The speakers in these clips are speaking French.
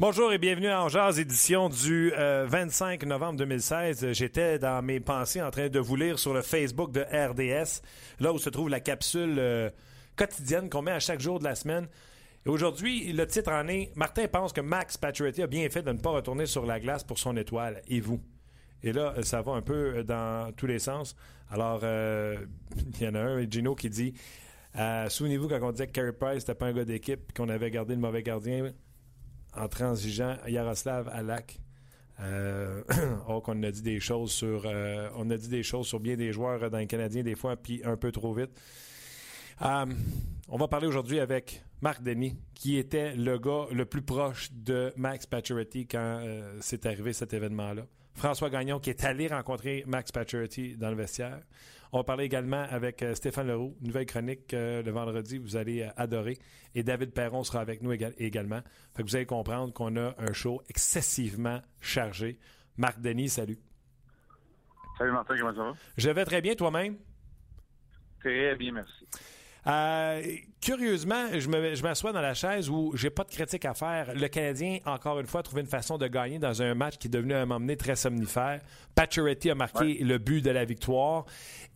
Bonjour et bienvenue à Angers, édition du 25 euh, novembre 2016. J'étais dans mes pensées en train de vous lire sur le Facebook de RDS, là où se trouve la capsule euh, quotidienne qu'on met à chaque jour de la semaine. Et aujourd'hui, le titre en est Martin pense que Max Pacioretty a bien fait de ne pas retourner sur la glace pour son étoile. Et vous? Et là, ça va un peu dans tous les sens. Alors, euh, il y en a un, Gino, qui dit Souvenez-vous quand on disait que Carey Price n'était pas un gars d'équipe qu'on avait gardé le mauvais gardien en transigeant Yaroslav Alak. Euh, oh, qu'on a dit des choses sur euh, on a dit des choses sur bien des joueurs dans les Canadiens des fois puis un peu trop vite. Euh, on va parler aujourd'hui avec Marc Denis, qui était le gars le plus proche de Max Pacioretty quand c'est arrivé cet événement-là. François Gagnon, qui est allé rencontrer Max Pacioretty dans le vestiaire. On va parler également avec euh, Stéphane Leroux, nouvelle chronique euh, le vendredi, vous allez euh, adorer. Et David Perron sera avec nous également. Fait que vous allez comprendre qu'on a un show excessivement chargé. Marc Denis, salut. Salut Martin, comment ça va? Je vais très bien, toi-même? Très bien, merci. Euh, curieusement, je m'assois dans la chaise où j'ai pas de critique à faire. Le Canadien, encore une fois, a trouvé une façon de gagner dans un match qui est devenu un moment donné très somnifère. Pacioretty a marqué le but de la victoire.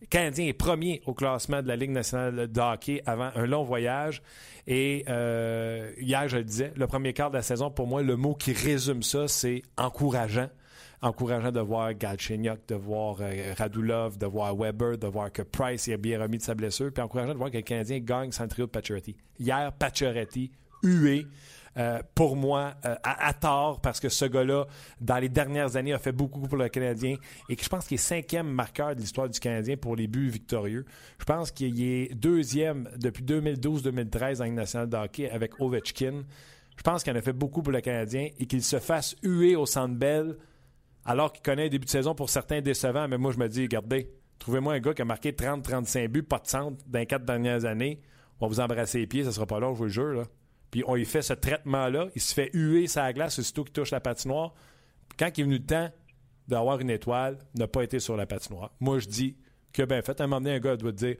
Le Canadien est premier au classement de la Ligue nationale de hockey avant un long voyage. Et euh, hier, je le disais, le premier quart de la saison, pour moi, le mot qui résume ça, c'est encourageant encourageant de voir Galchenyuk, de voir euh, Radulov, de voir Weber, de voir que Price est bien remis de sa blessure, puis encourageant de voir que le Canadien gagne sans trio de Pacioretty. Hier, Pacioretty, hué, euh, pour moi, euh, à, tort, parce que ce gars-là, dans les dernières années, a fait beaucoup pour le Canadien et je pense qu'il est cinquième marqueur de l'histoire du Canadien pour les buts victorieux. Je pense qu'il est deuxième depuis 2012-2013 en Ligue nationale de hockey avec Ovechkin. Je pense qu'il en a fait beaucoup pour le Canadien et qu'il se fasse huer au Centre Bell alors qu'il connaît un début de saison pour certains décevants. Mais moi, je me dis, regardez, trouvez-moi un gars qui a marqué 30-35 buts, pas de centre, dans les quatre dernières années. On va vous embrasser les pieds, ça sera pas long, je vous le jure. Puis on lui fait ce traitement-là. Il se fait huer sa glace aussitôt qu'il touche la patinoire. Quand il est venu le temps d'avoir une étoile, n'a pas été sur la patinoire. Moi, je dis que, ben, fait, un moment donné, un gars doit te dire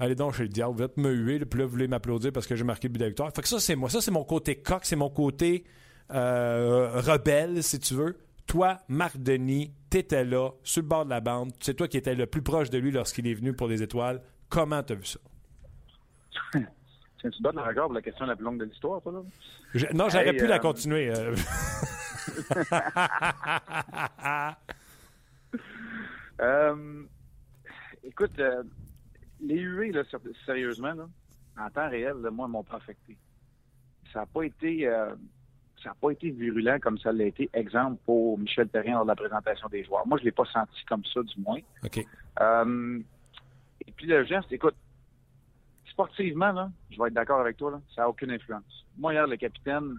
Allez donc chez le diable, vous êtes me huer, puis là, vous voulez m'applaudir parce que j'ai marqué le but de victoire. Fait que ça, c'est moi. Ça, c'est mon côté coq, c'est mon côté euh, rebelle, si tu veux. Toi, Marc Denis, t'étais là, sur le bord de la bande. C'est toi qui étais le plus proche de lui lorsqu'il est venu pour les étoiles. Comment t'as vu ça? tu donnes le regard pour la question la plus longue de l'histoire, toi, là? non, j'aurais pu la euh, continuer. Euh. Euh, écoute, les là, sérieusement, là, en temps réel, moi, m'ont pas affecté. Ça n'a pas été ça n'a pas été virulent comme ça l'a été, exemple, pour Michel Perrin lors de la présentation des joueurs. Moi, je ne l'ai pas senti comme ça, du moins. OK. Euh, et puis le geste, écoute, sportivement, là, je vais être d'accord avec toi, là, ça n'a aucune influence. Moi, hier, le capitaine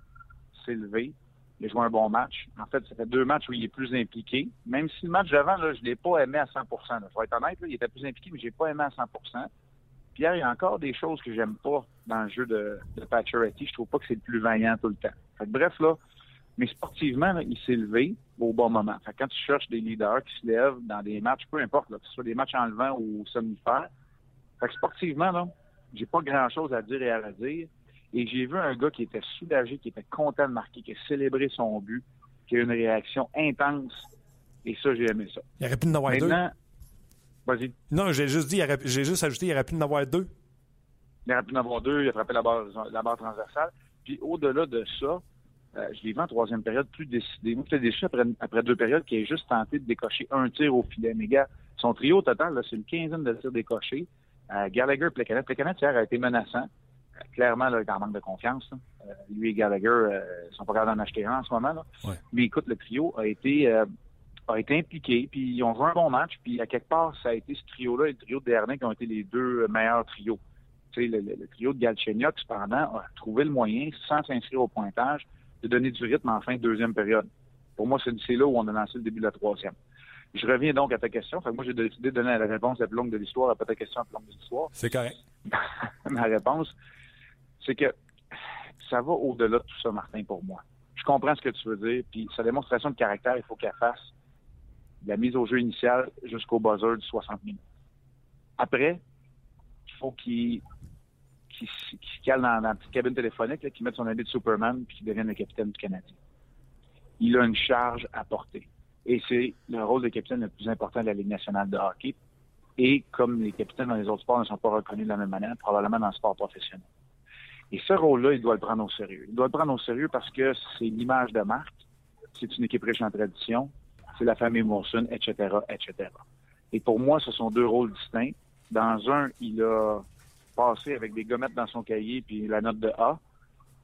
s'est levé. Il a joué un bon match. En fait, ça fait deux matchs où il est plus impliqué. Même si le match d'avant, là, je ne l'ai pas aimé à 100 Je vais être honnête, là, il était plus impliqué, mais je l'ai pas aimé à 100 Puis hier, il y a encore des choses que j'aime pas dans le jeu de, de Pacioretty. Je trouve pas que c'est le plus vaillant tout le temps bref, là, mais sportivement, il s'est levé au bon moment. quand tu cherches des leaders qui se lèvent dans des matchs, peu importe, que ce soit des matchs enlevants ou somnifères, fait sportivement, là, j'ai pas grand-chose à dire et à redire. Et j'ai vu un gars qui était soulagé, qui était content de marquer, qui a célébré son but, qui a eu une réaction intense. Et ça, j'ai aimé ça. Il aurait pu en avoir deux. Vas-y. Non, j'ai juste dit, j'ai juste ajouté, il aurait pu en avoir deux. Il aurait pu en avoir deux, il a frappé la barre, la barre transversale. Puis au-delà de ça, euh, je l'ai vu en troisième période plus décidé. Moi, j'étais déçu après, après deux périodes qui ait juste tenté de décocher un tir au filet. Mais gars, son trio total, c'est une quinzaine de tirs décochés. Euh, Gallagher, Plekanec. Plekanec, hier, a été menaçant. Euh, clairement, là, il est en manque de confiance. Lui et Gallagher ne sont pas capables d'en acheter un en ce moment. Là. Mais écoute, le trio a été, a été impliqué, puis ils ont joué un bon match, puis à quelque part, ça a été ce trio-là et le trio de Desharnais qui ont été les deux meilleurs trios. Tu sais, le, le, trio de Galchenyuk, cependant, a trouvé le moyen, sans s'inscrire au pointage, de donner du rythme en fin de deuxième période. Pour moi, c'est là où on a lancé le début de la troisième. Je reviens donc à ta question. Fait moi, j'ai décidé de donner la réponse la plus longue de l'histoire, pas ta question la plus longue de l'histoire. C'est correct. Ma réponse, c'est que ça va au-delà de tout ça, Martin, pour moi. Je comprends ce que tu veux dire, puis sa démonstration de caractère, il faut qu'elle fasse la mise au jeu initiale jusqu'au buzzer de 60 minutes. Après, il faut qu'il se cale dans, la petite cabine téléphonique, qu'il mette son habit de Superman puis qu'il devienne le capitaine du Canadien. Il a une charge à porter. Et c'est le rôle de capitaine le plus important de la Ligue nationale de hockey. Et comme les capitaines dans les autres sports ne sont pas reconnus de la même manière, probablement dans le sport professionnel. Et ce rôle-là, il doit le prendre au sérieux. Il doit le prendre au sérieux parce que c'est l'image de marque, c'est une équipe riche en tradition, c'est la famille Morrison, etc., etc. Et pour moi, ce sont deux rôles distincts. Dans un, il a avec des gommettes dans son cahier puis la note de A,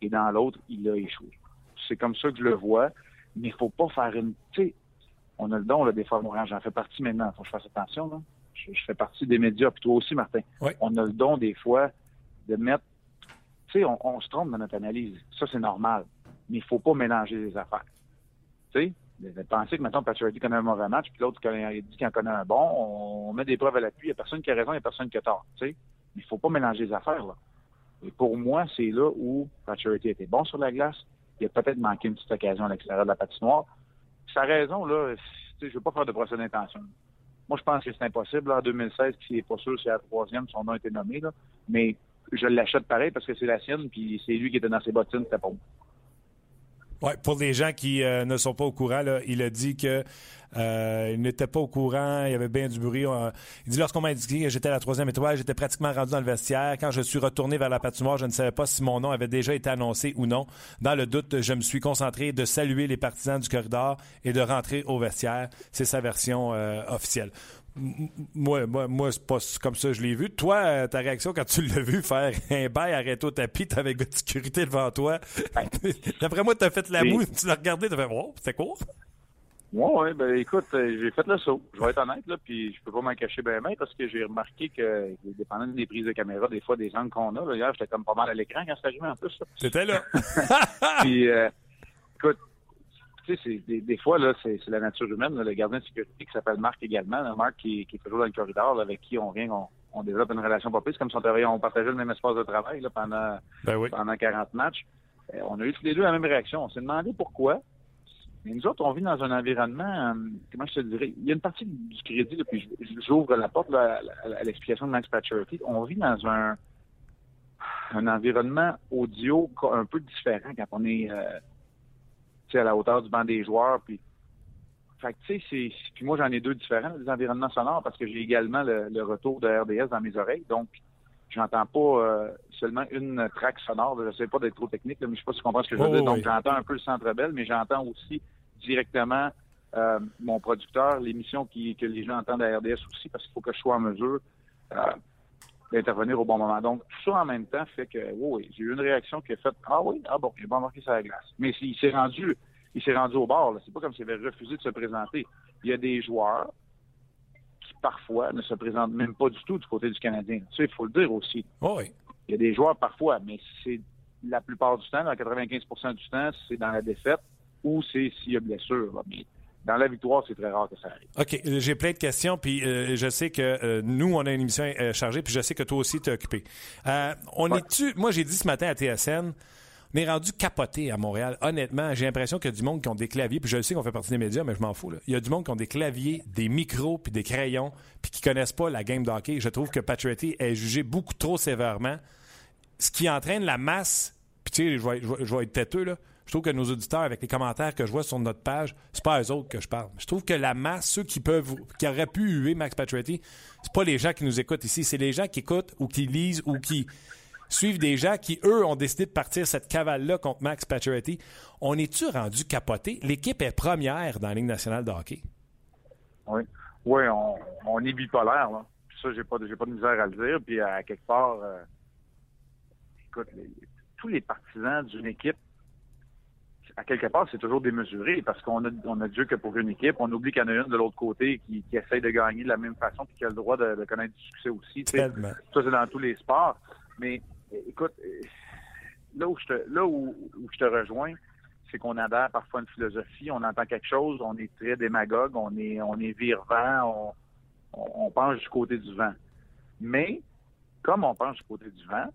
et dans l'autre, il a échoué. C'est comme ça que je le vois, mais il faut pas faire une... Tu on a le don, là, des fois, j'en fais partie maintenant, faut que je fasse attention, là. Je, fais partie des médias, puis toi aussi, Martin. On a le don, des fois, de mettre tu sais, on, se trompe dans notre analyse. Ça, c'est normal. Mais il faut pas mélanger les affaires. Tu sais, de penser que maintenant Patrick connaît un mauvais match, puis l'autre dit qu'il en connaît un bon, on, met des preuves à l'appui. Il n'y a personne qui a raison, il n'y a personne qui a tort. Tu sais, il faut pas mélanger les affaires. Là. Et pour moi, c'est là où Patrick était bon sur la glace. Il a peut-être manqué une petite occasion à l'extérieur de la patinoire. Sa raison, là, je ne veux pas faire de procès d'intention. Moi, je pense que c'est impossible. en 2016, qui n'est pas sûr si la troisième, son nom a été nommé. Mais je l'achète pareil parce que c'est la sienne, puis c'est lui qui était dans ses bottines, c'était pas moi. Oui, pour les gens qui euh, ne sont pas au courant, il a dit que euh, il n'était pas au courant, il y avait bien du bruit. il dit lorsqu'on m'a indiqué que j'étais à la troisième étoile, j'étais pratiquement rendu dans le vestiaire. Quand je suis retourné vers la patinoire, je ne savais pas si mon nom avait déjà été annoncé ou non. Dans le doute, je me suis concentré de saluer les partisans du corridor et de rentrer au vestiaire. C'est sa version euh, officielle moi, moi, moi c'est pas comme ça que je l'ai vu. Toi, euh, ta réaction quand tu l'as vu faire un bail, arrêter au tapis, t'avais de sécurité devant toi. D'après moi, t'as fait la moue, tu l'as regardé, t'as fait Oh, c'était court. Oui, ouais, ben écoute, euh, j'ai fait le saut. Je vais être honnête, là, puis je peux pas m'en cacher bien même parce que j'ai remarqué que, dépendant des prises de caméra, des fois, des angles qu'on a, là, j'étais comme pas mal à l'écran quand c'est arrivé en plus. C'était là. puis, euh, écoute, tu sais, des, fois, là, c'est la nature humaine. le gardien de sécurité qui s'appelle Marc également. Marc qui, qui, est toujours dans le corridor, avec qui on vient, on, développe une relation pas plus, comme si on, on partageait le même espace de travail là, pendant, ben pendant 40 matchs. Euh, on a eu tous les deux la même réaction. On s'est demandé pourquoi. Mais nous autres, on vit dans un environnement, euh, comment je te dirais, il y a une partie du crédit, puis j'ouvre la porte à, l'explication de Max Pacioretty. On vit dans un, un environnement audio un peu différent quand on est euh, à la hauteur du banc des joueurs. Puis, fait tu sais, puis moi, j'en ai deux différents, des environnements sonores, parce que j'ai également le, retour de RDS dans mes oreilles. Donc, j'entends pas euh, seulement une traque sonore. Je sais pas d'être trop technique, mais je sais pas si tu comprends ce que je veux dire. Donc, j'entends un peu le centre belle, mais j'entends aussi directement euh, mon producteur, l'émission que les gens entendent à RDS aussi, parce qu'il faut que je sois en mesure euh, d'intervenir au bon moment. Donc, tout ça en même temps fait que, oui, j'ai eu une réaction qui a fait, ah oui, ah bon, j'ai pas marqué la glace. Mais il s'est rendu, il s'est rendu au bord, C'est pas comme s'il avait refusé de se présenter. Il y a des joueurs qui, parfois, ne se présentent même pas du tout du côté du Canadien. Ça, il faut le dire aussi. oui. Il y a des joueurs, parfois, mais c'est la plupart du temps, dans 95% du temps, c'est dans la défaite ou c'est s'il y a blessure dans la victoire, c'est très rare que ça arrive. OK. J'ai plein de questions, puis euh, je sais que euh, nous, on a une émission euh, chargée, puis je sais que toi aussi, tu es occupé. on est-tu. Moi, j'ai dit ce matin à TSN, on est rendu capoté à Montréal. Honnêtement, j'ai l'impression qu'il y a du monde qui ont des claviers, puis je sais qu'on fait partie des médias, mais je m'en fous. Il y a du monde qui ont des claviers, des micros, puis des crayons, puis qui connaissent pas la game d'hockey. Je trouve que Patriotti est jugé beaucoup trop sévèrement, ce qui entraîne la masse. Puis tu sais, je vais être têteux, là je trouve que nos auditeurs, avec les commentaires que je vois sur notre page, c'est pas eux autres que je parle. Je trouve que la masse, ceux qui peuvent, qui auraient pu huer Max Pacioretty, c'est pas les gens qui nous écoutent ici, c'est les gens qui écoutent ou qui lisent ou qui suivent des gens qui, eux, ont décidé de partir cette cavale-là contre Max Pacioretty. On est-tu rendu capoté? L'équipe est première dans la Ligue nationale de hockey. Oui. Oui, on, est bipolaire, là. ça, j'ai pas, j'ai pas de misère à le dire. Puis, à quelque part, euh, écoute, tous les partisans d'une équipe à quelque part, c'est toujours démesuré parce qu'on a, on a Dieu que pour une équipe. On oublie qu'il y en a une de l'autre côté qui, qui essaye de gagner de la même façon puis qui a le droit de, connaître du succès aussi. Ça, c'est dans tous les sports. Mais écoute, là où je te, là où, je te rejoins, c'est qu'on adhère parfois une philosophie, on entend quelque chose, on est très démagogue, on est, on est virevant, on, on pense du côté du vent. Mais, comme on pense du côté du vent,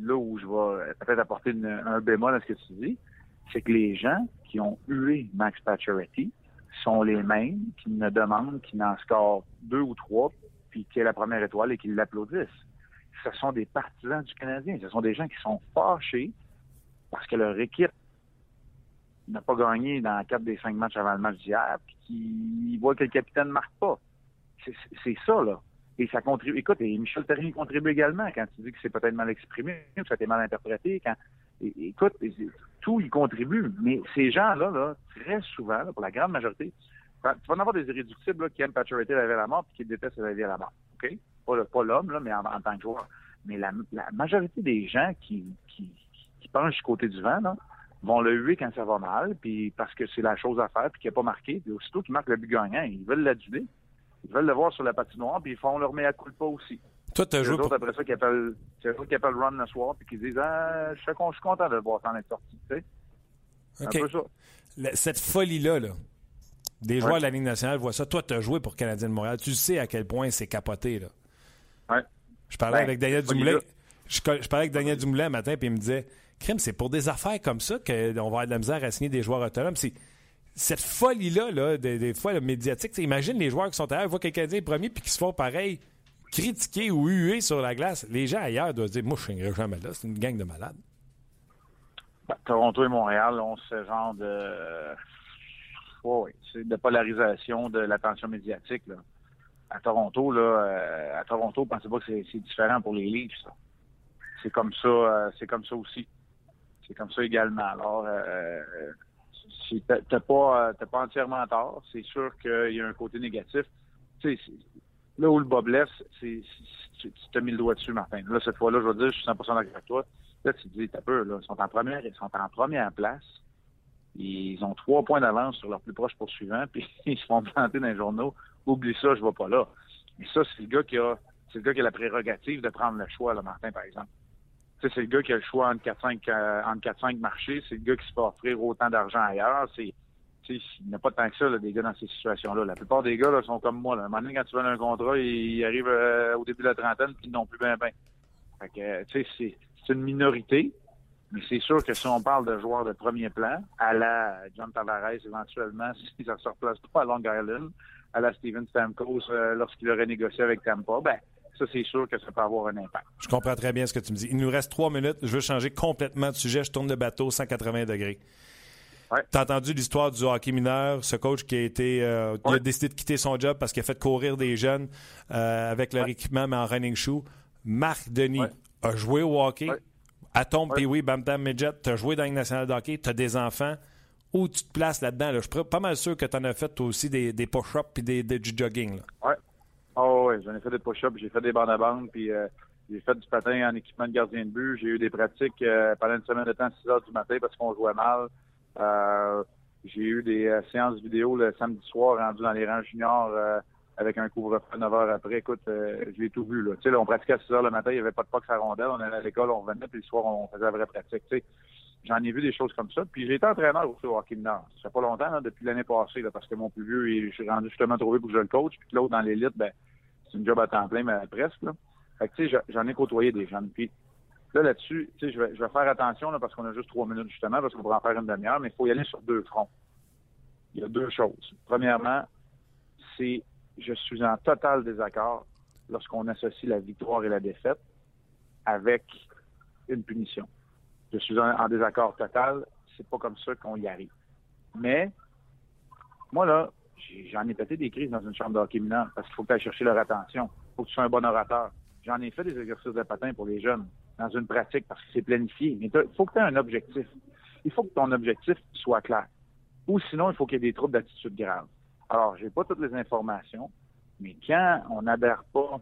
là où je vais peut-être apporter un bémol à ce que tu dis, c'est que les gens qui ont hué Max Pacioretty sont les mêmes qui ne demandent qu'il n'en score deux ou trois, puis qu'il ait la première étoile et qu'ils l'applaudissent. Ce sont des partisans du Canadien. Ce sont des gens qui sont fâchés parce que leur équipe n'a pas gagné dans quatre des cinq matchs avant le match d'hier, puis qui voient que le capitaine ne marque pas. C'est ça, là. Et ça contribue. Écoute, et Michel Terrien contribue également quand tu dis que c'est peut-être mal exprimé, que ça a été mal interprété. Quand, écoute, tout y contribue. Mais ces gens-là, là, très souvent, pour la grande majorité, tu vas en avoir des irréductibles qui aiment Pacioretty la vie à la mort puis qui détestent la vie à la mort. OK? Pas, l'homme, là, mais en, tant que joueur. Mais la, majorité des gens qui, penchent du côté du vent, vont le huer quand ça va mal, puis parce que c'est la chose à faire, puis qu'il n'a pas marqué. Puis aussitôt qu'il marque le but gagnant, ils veulent l'aduler. Ils veulent le voir sur la patinoire, puis ils font leur de pas aussi. Toi, tu as joué. Pour... après ça, qui appellent, qui appellent Run le soir, puis qui disent Ah, je suis content de le voir s'en être sorti. Tu sais? OK. Un peu ça. cette folie-là, là, des joueurs de la Ligue nationale voient ça. Toi, tu as joué pour Canadien de Montréal. Tu sais à quel point c'est capoté. Là. Ouais. Je parlais ben, avec Daniel Dumoulin. Je, parlais avec Daniel Dumoulin un matin, puis il me disait Crime, c'est pour des affaires comme ça qu'on va avoir de la misère à signer des joueurs autonomes. C'est cette folie-là, là, des, fois, le médiatique, imagine les joueurs qui sont ailleurs, voient quelqu'un dire premier puis qui se font pareil, critiquer ou huer sur la glace. Les gens ailleurs doivent dire Moi, je suis jamais là, c'est une gang de malades. Ben, Toronto et Montréal ont ce genre de. oui, c'est de polarisation de l'attention médiatique. Là. À Toronto, là, euh, à Toronto, pensez pas que c'est différent pour les Leafs. C'est comme ça, euh, c'est comme ça aussi. C'est comme ça également. Alors, euh, t'as pas, euh, pas entièrement tort. C'est sûr qu'il y a un côté négatif. Là où le bas blesse, c'est, tu t'as mis le doigt dessus, Martin. Là, cette fois-là, je veux dire, je suis 100% d'accord avec toi. Là, tu te dis, t'as peur, là. Ils sont en première, ils sont en première place. Ils ont trois points d'avance sur leur plus proche poursuivant, puis ils se font planter dans les journaux. Oublie ça, je vais pas là. Mais ça, c'est le gars qui a, c'est le gars qui a la prérogative de prendre le choix, là, Martin, par exemple c'est le gars qui a le choix entre 4-5 euh, marchés. C'est le gars qui se fait offrir autant d'argent ailleurs. C'est, il n'y a pas tant que ça, des gars dans ces situations-là. La plupart des gars là, sont comme moi. Là. À un moment donné, quand tu veux un contrat, ils arrivent euh, au début de la trentaine puis ils n'ont plus bien bien. Fait que, tu sais, c'est, c'est une minorité. Mais c'est sûr que si on parle de joueurs de premier plan, à la John Tavares éventuellement, si ça ne se replace pas à Long Island, à la Steven Stamkos euh, lorsqu'il aurait négocié avec Tampa, ben ça, c'est sûr que ça peut avoir un impact. Je comprends très bien ce que tu me dis. Il nous reste trois minutes. Je veux changer complètement de sujet. Je tourne le bateau 180 degrés. Ouais. T'as entendu l'histoire du hockey mineur, ce coach qui a été, euh, a décidé de quitter son job parce qu'il a fait courir des jeunes euh, avec leur équipement mais en running shoe. Marc Denis a joué au hockey. Atom, puis oui, Bam Tam Midget, t'as joué dans une nationale de hockey, t'as des enfants. Où tu te places là-dedans? Je suis pas mal sûr que t'en as fait toi aussi des, des push-ups puis des, du jogging. Oui. Oh, oui, j'en ai fait des push-ups, j'ai fait des bandes à bandes, puis euh, j'ai fait du patin en équipement de gardien de but. J'ai eu des pratiques pendant une semaine de temps, 6 heures du matin, parce qu'on jouait mal. Euh, j'ai eu des séances vidéo le samedi soir rendu dans les rangs juniors avec un couvre-feu 9 heures après. Écoute, je l'ai tout vu. Là. Là, on pratiquait à 6 heures le matin, il n'y avait pas de pox à rondelle. On allait à l'école, on revenait, puis le soir, on faisait la vraie pratique. J'en ai vu des choses comme ça. Puis j'ai été entraîneur aussi au hockey mineur. Ça fait pas longtemps, depuis l'année passée, là, parce que mon plus vieux, je suis rendu justement trouvé pour que je le coach. Puis l'autre dans l'élite, ben, c'est une job à temps plein, mais presque. Là. Fait que, tu sais, j'en ai côtoyé des jeunes. Puis là, là-dessus, je vais, je vais faire attention, là, parce qu'on a juste trois minutes, justement, parce qu'on pourrait en faire une demi-heure, mais il faut y aller sur deux fronts. Il y a deux choses. Premièrement, c'est je suis en total désaccord lorsqu'on associe la victoire et la défaite avec une punition. Je suis en, désaccord total. C'est pas comme ça qu'on y arrive. Mais, moi, là, j'en ai pété des crises dans une chambre de parce qu'il faut que tu ailles chercher leur attention. Il faut que tu sois un bon orateur. J'en ai fait des exercices de patin pour les jeunes dans une pratique parce que c'est planifié. Mais il faut que tu aies un objectif. Il faut que ton objectif soit clair. Ou sinon, il faut qu'il y ait des troubles d'attitude grave. Alors, j'ai pas toutes les informations, mais quand on n'adhère pas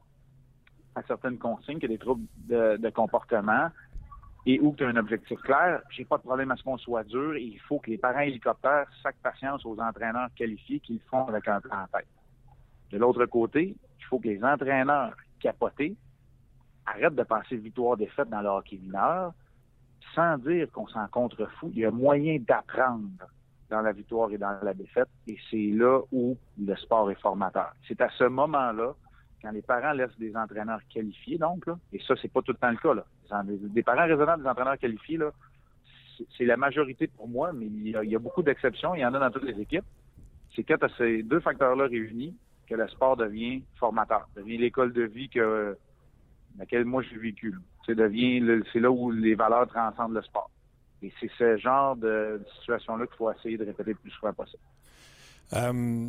à certaines consignes, qu'il y a des troubles de, comportement, et où tu as un objectif clair, j'ai pas de problème à ce qu'on soit dur et il faut que les parents hélicoptères sacent patience aux entraîneurs qualifiés qui le font avec un plan en tête. De l'autre côté, il faut que les entraîneurs capotés arrêtent de passer victoire-défaite dans le hockey mineur sans dire qu'on s'en contrefout. Il y a moyen d'apprendre dans la victoire et dans la défaite et c'est là où le sport est formateur. C'est à ce moment-là quand les parents laissent des entraîneurs qualifiés, donc, là, et ça, c'est pas tout le temps le cas, là. Des parents raisonnables des entraîneurs qualifiés, là, c'est la majorité pour moi, mais il y a, beaucoup d'exceptions, il y en a dans toutes les équipes. C'est quand à ces deux facteurs-là réunis que le sport devient formateur, devient l'école de vie que laquelle moi j'ai vécu. C'est devient c'est là où les valeurs transcendent le sport. Et c'est ce genre de, situation-là qu'il faut essayer de répéter le plus souvent possible. Euh,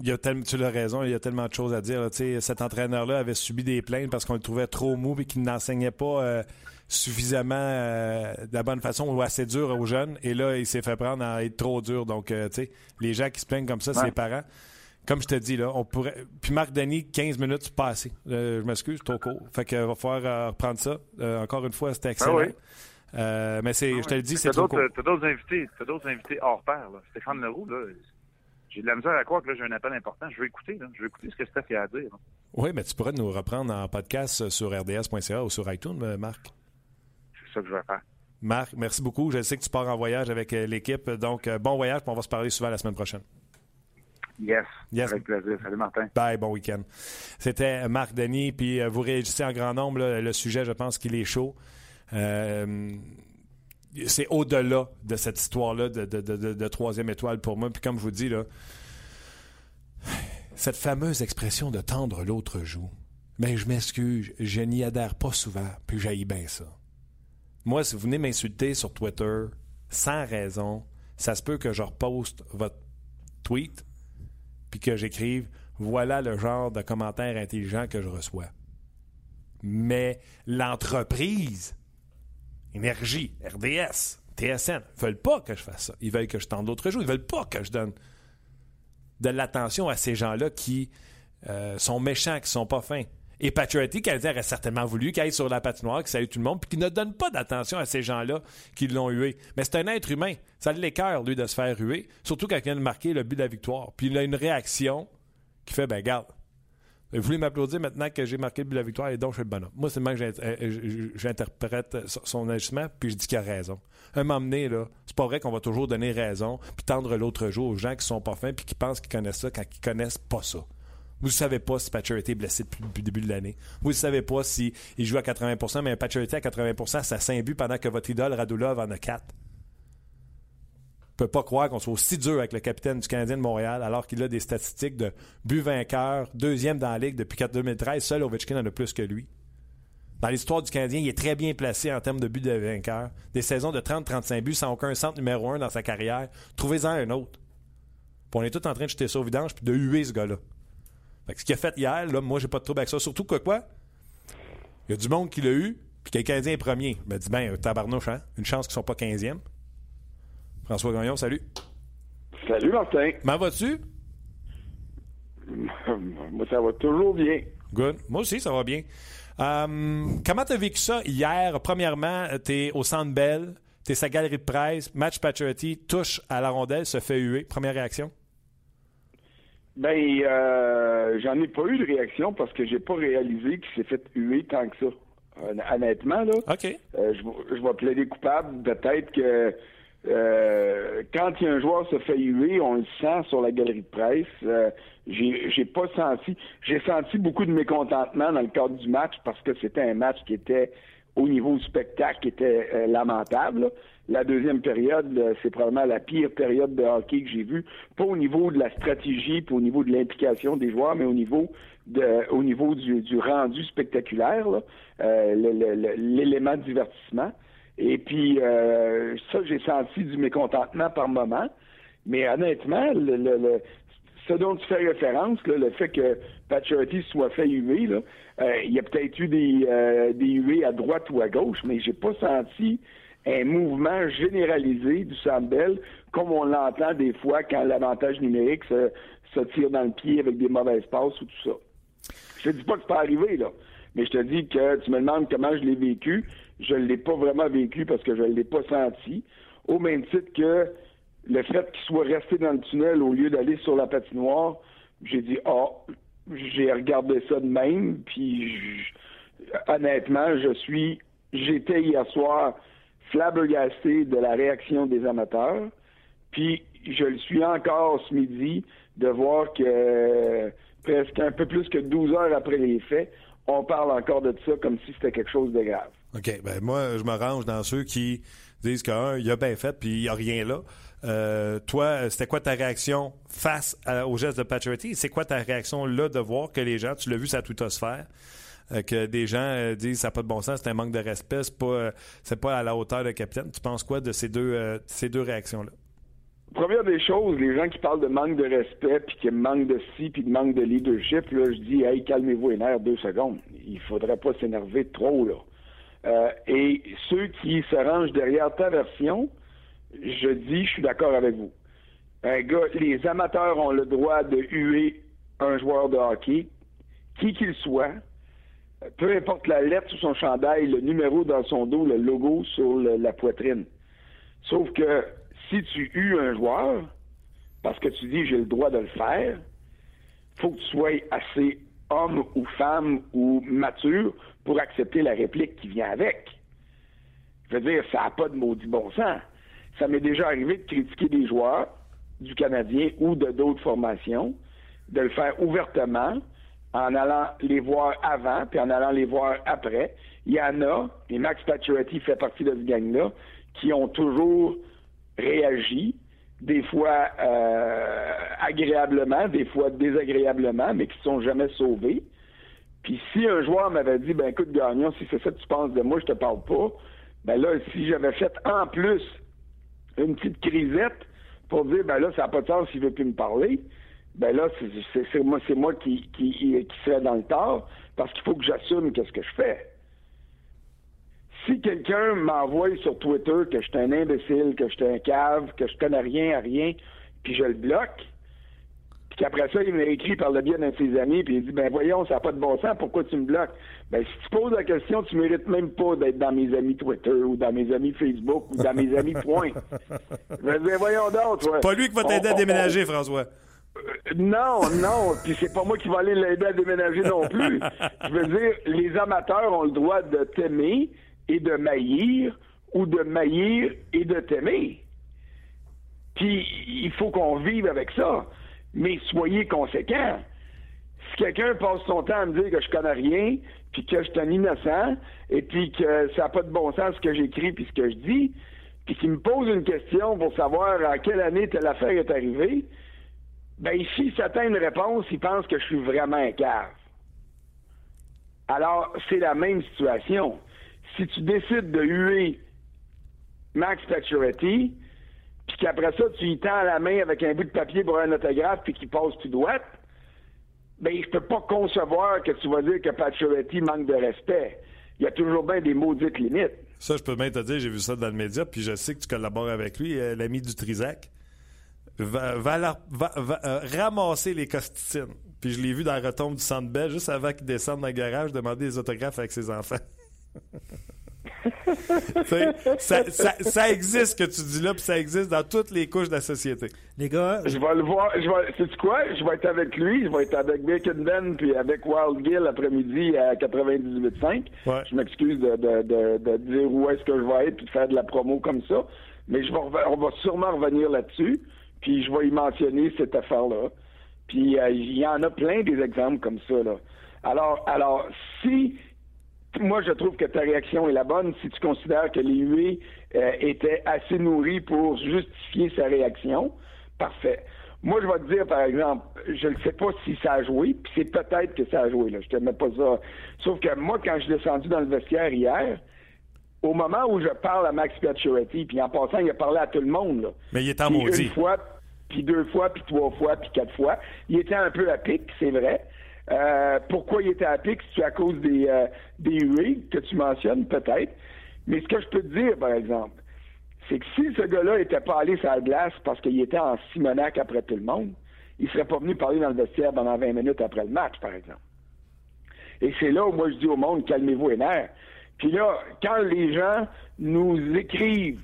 il y a tu as raison, il y a tellement de choses à dire. cet entraîneur-là avait subi des plaintes parce qu'on le trouvait trop mou et qu'il n'enseignait pas euh, suffisamment euh, de la bonne façon ou assez dur aux jeunes. Et là, il s'est fait prendre à être trop dur. Donc, les gens qui se plaignent comme ça, c'est les parents. Comme je te dis, là, on pourrait. Puis Marc Denis, 15 minutes passées. je m'excuse, trop court. Fait qu'il va falloir reprendre ça. encore une fois, c'était excellent. mais c'est, ah je te le dis, c'est trop court. T'as d'autres invités, as d'autres invités hors pair. Stéphane Leroux, là, j'ai de la misère à croire que là, j'ai un appel important. Je veux écouter. Là. Je veux écouter ce que Steph a à dire. Oui, mais tu pourrais nous reprendre en podcast sur rds.ca ou sur iTunes, euh, Marc. C'est ça que je vais faire. Marc, merci beaucoup. Je sais que tu pars en voyage avec euh, l'équipe. Donc, euh, bon voyage, puis on va se parler souvent la semaine prochaine. Yes. yes. Avec plaisir. Salut, Martin. Bye, bon week-end. C'était Marc Denis, puis vous réagissez en grand nombre. le sujet, je pense qu'il est chaud. Euh, c'est au-delà de cette histoire-là de, troisième étoile pour moi. Puis comme je vous dis, là, cette fameuse expression de tendre l'autre joue. Mais je m'excuse, je n'y adhère pas souvent, puis j'haïs bien ça. Moi, si vous venez m'insulter sur Twitter sans raison, ça se peut que je reposte votre tweet, puis que j'écrive voilà le genre de commentaires intelligents que je reçois. Mais l'entreprise Énergie, RDS, TSN, ne veulent pas que je fasse ça. Ils veulent que je tente d'autres jours. Ils veulent pas que je donne de l'attention à ces gens-là qui euh, sont méchants, qui sont pas fins. Et Patriotti, Canadien aurait certainement voulu qu'il aille sur la patinoire, qu'il salue tout le monde, puis qu'il ne donne pas d'attention à ces gens-là qui l'ont hué. Mais c'est un être humain. Ça l'écœure, lui, de se faire huer, surtout quand il vient de marquer le but de la victoire. Puis il a une réaction qui fait, ben garde, vous voulez m'applaudir maintenant que j'ai marqué le but de la victoire et donc je suis le bonhomme. Moi, c'est le que euh, j'interprète son agissement, puis je dis qu'il a raison. Un moment donné, là, c'est pas vrai qu'on va toujours donner raison, puis tendre l'autre jour aux gens qui sont pas fins, puis qui pensent qu'ils connaissent ça quand ils connaissent pas ça. Vous ne savez pas si Patcher été blessé depuis le début de l'année. Vous ne savez pas s'il joue à 80% mais Patcher à 80% ça 5 buts pendant que votre idole Radulov en a 4 peut pas croire qu'on soit aussi dur avec le capitaine du Canadien de Montréal alors qu'il a des statistiques de but vainqueur, deuxième dans la Ligue depuis 2013. Seul Ovechkin en a plus que lui. Dans l'histoire du Canadien, il est très bien placé en termes de but de vainqueur. Des saisons de 30-35 buts sans aucun centre numéro un dans sa carrière. Trouvez-en un autre. On est tous en train de jeter ça au vidange puis de huer ce gars-là. Ce qu'il a fait hier, là, moi, j'ai pas de trouble avec ça. Surtout que quoi? Il y a du monde qui l'a eu, puis que le Canadien est premier. Il m'a dit, ben, tabarnouche, hein? Une chance qu'ils sont pas 15e. François Gagnon, salut. Salut, Martin. Comment vas-tu? Moi, ça va toujours bien. Good. Moi aussi, ça va bien. Euh, comment tu as vécu ça hier? Premièrement, tu es au Centre Bell, tu es sa galerie de presse, match Paturity, touche à la rondelle, se fait huer. Première réaction? Ben, euh, j'en ai pas eu de réaction parce que j'ai pas réalisé qu'il s'est fait huer tant que ça. Honnêtement, là. OK. Euh, je, je vais plaider coupable. Peut-être que euh, quand il y a un joueur se fait huer, on le sent sur la galerie de presse. Euh, j'ai pas senti, j'ai senti beaucoup de mécontentement dans le cadre du match parce que c'était un match qui était au niveau du spectacle qui était euh, lamentable. La deuxième période, c'est probablement la pire période de hockey que j'ai vue, pas au niveau de la stratégie, pas au niveau de l'implication des joueurs, mais au niveau de, au niveau du, rendu spectaculaire, l'élément de divertissement. Et puis, euh, ça, j'ai senti du mécontentement par moment. Mais honnêtement, le, ce dont tu fais référence, le fait que Paturity soit fait UV, euh, il y a peut-être eu des, euh, des UV à droite ou à gauche, mais j'ai pas senti un mouvement généralisé du Sandbell comme on l'entend des fois quand l'avantage numérique se, tire dans le pied avec des mauvaises passes ou tout ça. Je te dis pas que c'est pas arrivé, là, mais je te dis que tu me demandes comment je l'ai vécu je ne l'ai pas vraiment vécu parce que je ne l'ai pas senti. Au même titre que le fait qu'il soit resté dans le tunnel au lieu d'aller sur la patinoire, j'ai dit, oh, j'ai regardé ça de même, puis honnêtement, je suis, j'étais hier soir flabbergasté de la réaction des amateurs, puis je le suis encore ce midi de voir que presque un peu plus que 12 heures après les faits, on parle encore de ça comme si c'était quelque chose de grave. OK. Ben moi, je me range dans ceux qui disent qu'un, il a bien fait, puis il n'y a rien là. Euh, toi, c'était quoi ta réaction face au geste de Paturity? C'est quoi ta réaction là de voir que les gens, tu l'as vu sa twittosphère, euh, que des gens euh, disent ça n'a pas de bon sens, c'est un manque de respect, c'est pas, c'est pas à la hauteur de capitaine. Tu penses quoi de ces deux, ces deux réactions-là? Première des choses, les gens qui parlent de manque de respect, puis qui manque de ci, puis de manque de leadership, là, je dis, hey, calmez-vous les nerfs deux secondes. Il faudrait pas s'énerver trop, là. Euh, et ceux qui se rangent derrière ta version, je dis, je suis d'accord avec vous. Un gars, les amateurs ont le droit de huer un joueur de hockey, qui qu'il soit, peu importe la lettre sur son chandail, le numéro dans son dos, le logo sur la poitrine. Sauf que si tu hues un joueur, parce que tu dis j'ai le droit de le faire, faut que tu sois assez homme ou femme ou mature pour accepter la réplique qui vient avec. Je veux dire, ça n'a pas de maudit bon sens. Ça m'est déjà arrivé de critiquer des joueurs du Canadien ou de d'autres formations, de le faire ouvertement, en allant les voir avant, puis en allant les voir après. Il y en a, et Max Pacioretty fait partie de ce gang-là, qui ont toujours réagi, des fois euh, agréablement, des fois désagréablement, mais qui ne sont jamais sauvés. Puis si un joueur m'avait dit, ben écoute, Gagnon, si c'est ça que tu penses de moi, je te parle pas, ben là, si j'avais fait en plus une petite crisette pour dire, ben là, ça n'a pas de sens s'il veut plus me parler, ben là, c'est moi, moi qui, qui, qui serait dans le tort, parce qu'il faut que j'assume qu'est-ce que je fais si quelqu'un m'envoie sur Twitter que je suis un imbécile, que je suis un cave, que je connais rien à rien, puis je le bloque, puis qu'après ça, il m'a écrit par le biais d'un de ses amis, puis il dit Ben voyons, ça n'a pas de bon sens, pourquoi tu me bloques? Ben si tu poses la question, tu mérites même pas d'être dans mes amis Twitter ou dans mes amis Facebook ou dans mes amis point. Ben, voyons donc, toi. Pas lui qui va t'aider à déménager, François. Euh, non, non, puis c'est pas moi qui va aller l'aider à déménager non plus. Je veux dire, les amateurs ont le droit de t'aimer, et de maillir ou de maillir et de t'aimer. Puis il faut qu'on vive avec ça. Mais soyez conséquents. Si quelqu'un passe son temps à me dire que je connais rien, puis que je suis un innocent, et puis que ça n'a pas de bon sens ce que j'écris puis ce que je dis, puis qu'il me pose une question pour savoir à quelle année telle affaire est arrivée, ben ici, s'attend une réponse, il pense que je suis vraiment un cave. Alors, c'est la même situation si tu décides de huer Max Pacioretty, puis qu'après ça, tu y tends la main avec un bout de papier pour un autographe, puis qu'il passe tout droit, ben, je peux pas concevoir que tu vas dire que Pacioretty manque de respect. Il y a toujours bien des maudites limites. Ça, je peux même te dire, j'ai vu ça dans le média, puis je sais que tu collabores avec lui, euh, l'ami du Trisac. Va, euh, ramasser les costitines. Puis je l'ai vu dans la retombe du Centre Bell, juste avant qu'il descende dans le garage, demander des autographes avec ses enfants ça, ça, ça, existe ce que tu dis là, puis ça existe dans toutes les couches de la société. Les gars, je vais le voir. Je vais, sais quoi? Je vais être avec lui. Je vais être avec Bacon Ben puis avec Wild Gill après-midi à 98.5. Je m'excuse de, de, de, dire où est-ce que je vais être puis de faire de la promo comme ça, mais je vais, on va sûrement revenir là-dessus. Puis je vais y mentionner cette affaire-là. Puis euh, il y en a plein des exemples comme ça là. Alors, alors si moi, je trouve que ta réaction est la bonne si tu considères que huées euh, étaient assez nourris pour justifier sa réaction. Parfait. Moi, je vais te dire, par exemple, je ne sais pas si ça a joué, puis c'est peut-être que ça a joué, là. Je te mets pas ça. Sauf que moi, quand je suis descendu dans le vestiaire hier, au moment où je parle à Max Pacioretty, puis en passant, il a parlé à tout le monde, là. Mais il est en maudit. Une fois, puis deux fois, puis trois fois, puis quatre fois. Il était un peu à pic, c'est vrai. Euh, pourquoi il était à pic? C'est à cause des, euh, des que tu mentionnes, peut-être. Mais ce que je peux te dire, par exemple, c'est que si ce gars-là n'était pas allé sur la glace parce qu'il était en Simonac après tout le monde, il serait pas venu parler dans le vestiaire pendant 20 minutes après le match, par exemple. Et c'est là où moi je dis au monde, calmez-vous les nerfs. Puis là, quand les gens nous écrivent,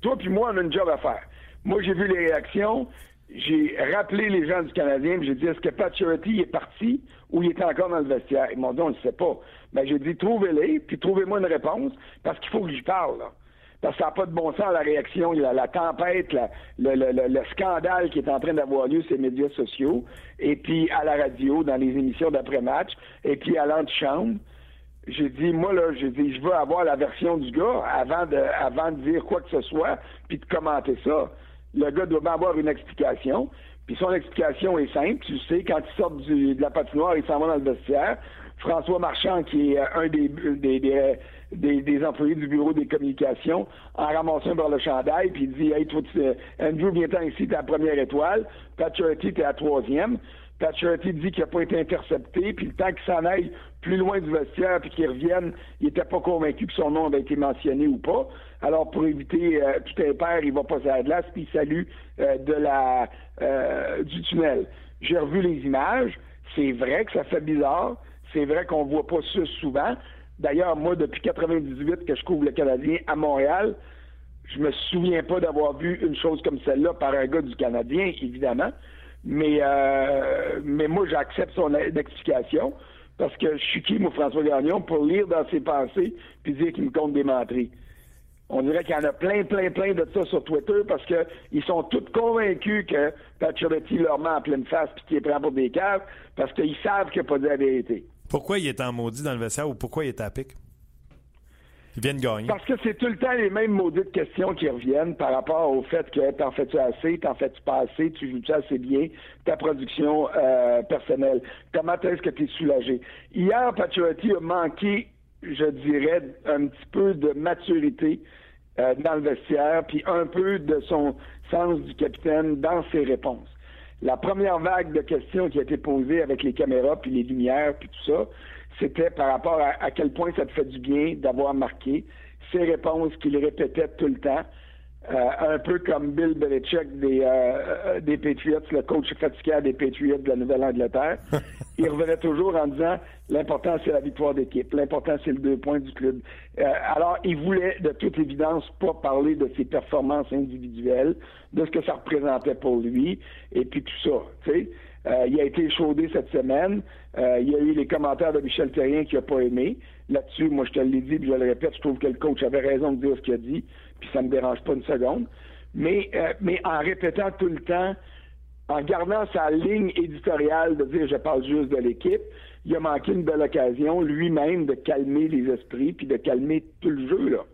toi puis moi, on a une job à faire. Moi, j'ai vu les réactions, j'ai rappelé les gens du Canadien, j'ai dit, est-ce que Pat Charity est parti ou il est encore dans le vestiaire? Ils m'ont dit, on ne sait pas. Ben, j'ai dit, trouvez-les, puis trouvez-moi une réponse, parce qu'il faut que j'y parle, là. Parce que ça n'a pas de bon sens, la réaction, la tempête, le, scandale qui est en train d'avoir lieu sur les médias sociaux, et puis à la radio, dans les émissions d'après-match, et puis à l'antichambre. J'ai dit, moi, là, j'ai dit, je veux avoir la version du gars avant de, avant de dire quoi que ce soit, puis de commenter ça. Le gars doit avoir une explication. Puis son explication est simple. Tu sais, quand il sort de la patinoire, il s'en va dans le vestiaire. François Marchand, qui est un des, des, des, employés du bureau des communications, en ramassant vers le chandail, puis il dit Hey, toi, tu, Andrew, viens-t'en ici, t'es la première étoile. Pat Charity, t'es la troisième. Pat Charity dit qu'il n'a pas été intercepté, puis le temps qu'il s'en aille plus loin du vestiaire, puis qu'il revienne, il n'était pas convaincu que son nom avait été mentionné ou pas. Alors, pour éviter euh, tout impair, il va passer à la glace, puis il salue euh, de la, euh, du tunnel. J'ai revu les images. C'est vrai que ça fait bizarre. C'est vrai qu'on voit pas ça souvent. D'ailleurs, moi, depuis 98 que je couvre le Canadien à Montréal, je me souviens pas d'avoir vu une chose comme celle-là par un gars du Canadien, évidemment. Mais, euh, mais moi, j'accepte son explication parce que je suis qui, moi, François Gagnon, pour lire dans ses pensées puis dire qu'il me compte des menteries. On dirait qu'il y en a plein, plein, plein de ça sur Twitter parce qu'ils sont tous convaincus que Pacioretty leur ment en pleine face puis qu'il est prêt pour des caves parce qu'ils savent qu'il n'a pas dit la vérité. Pourquoi il est en maudit dans le vestiaire ou pourquoi il est à pic? Parce que c'est tout le temps les mêmes maudites questions qui reviennent par rapport au fait que t'en fais-tu assez, t'en fais-tu pas assez, tu joues-tu assez bien, ta production euh, personnelle? Comment est-ce que tu es soulagé? Hier, Pacioretty a manqué, je dirais, un petit peu de maturité euh, dans le vestiaire, puis un peu de son sens du capitaine dans ses réponses. La première vague de questions qui a été posée avec les caméras, puis les lumières, puis tout ça, c'était par rapport à, quel point ça te fait du bien d'avoir marqué. Ses réponses qu'il répétait tout le temps. Euh, un peu comme Bill Belichick des, euh, euh, des Patriots, le coach fatigué des Patriots de la Nouvelle-Angleterre. il revenait toujours en disant l'important c'est la victoire d'équipe, l'important c'est le deux points du club. alors, il voulait de toute évidence pas parler de ses performances individuelles, de ce que ça représentait pour lui, et puis tout ça. Euh, il a été échaudé cette semaine. Euh, il y a eu les commentaires de Michel Terrien qui n'a pas aimé. Là-dessus, moi, je te l'ai dit, puis je le répète, je trouve que le coach avait raison de dire ce qu'il a dit, puis ça ne me dérange pas une seconde. Mais, euh, mais en répétant tout le temps, en gardant sa ligne éditoriale de dire je parle juste de l'équipe, il a manqué une belle occasion lui-même de calmer les esprits puis de calmer tout le jeu. Là.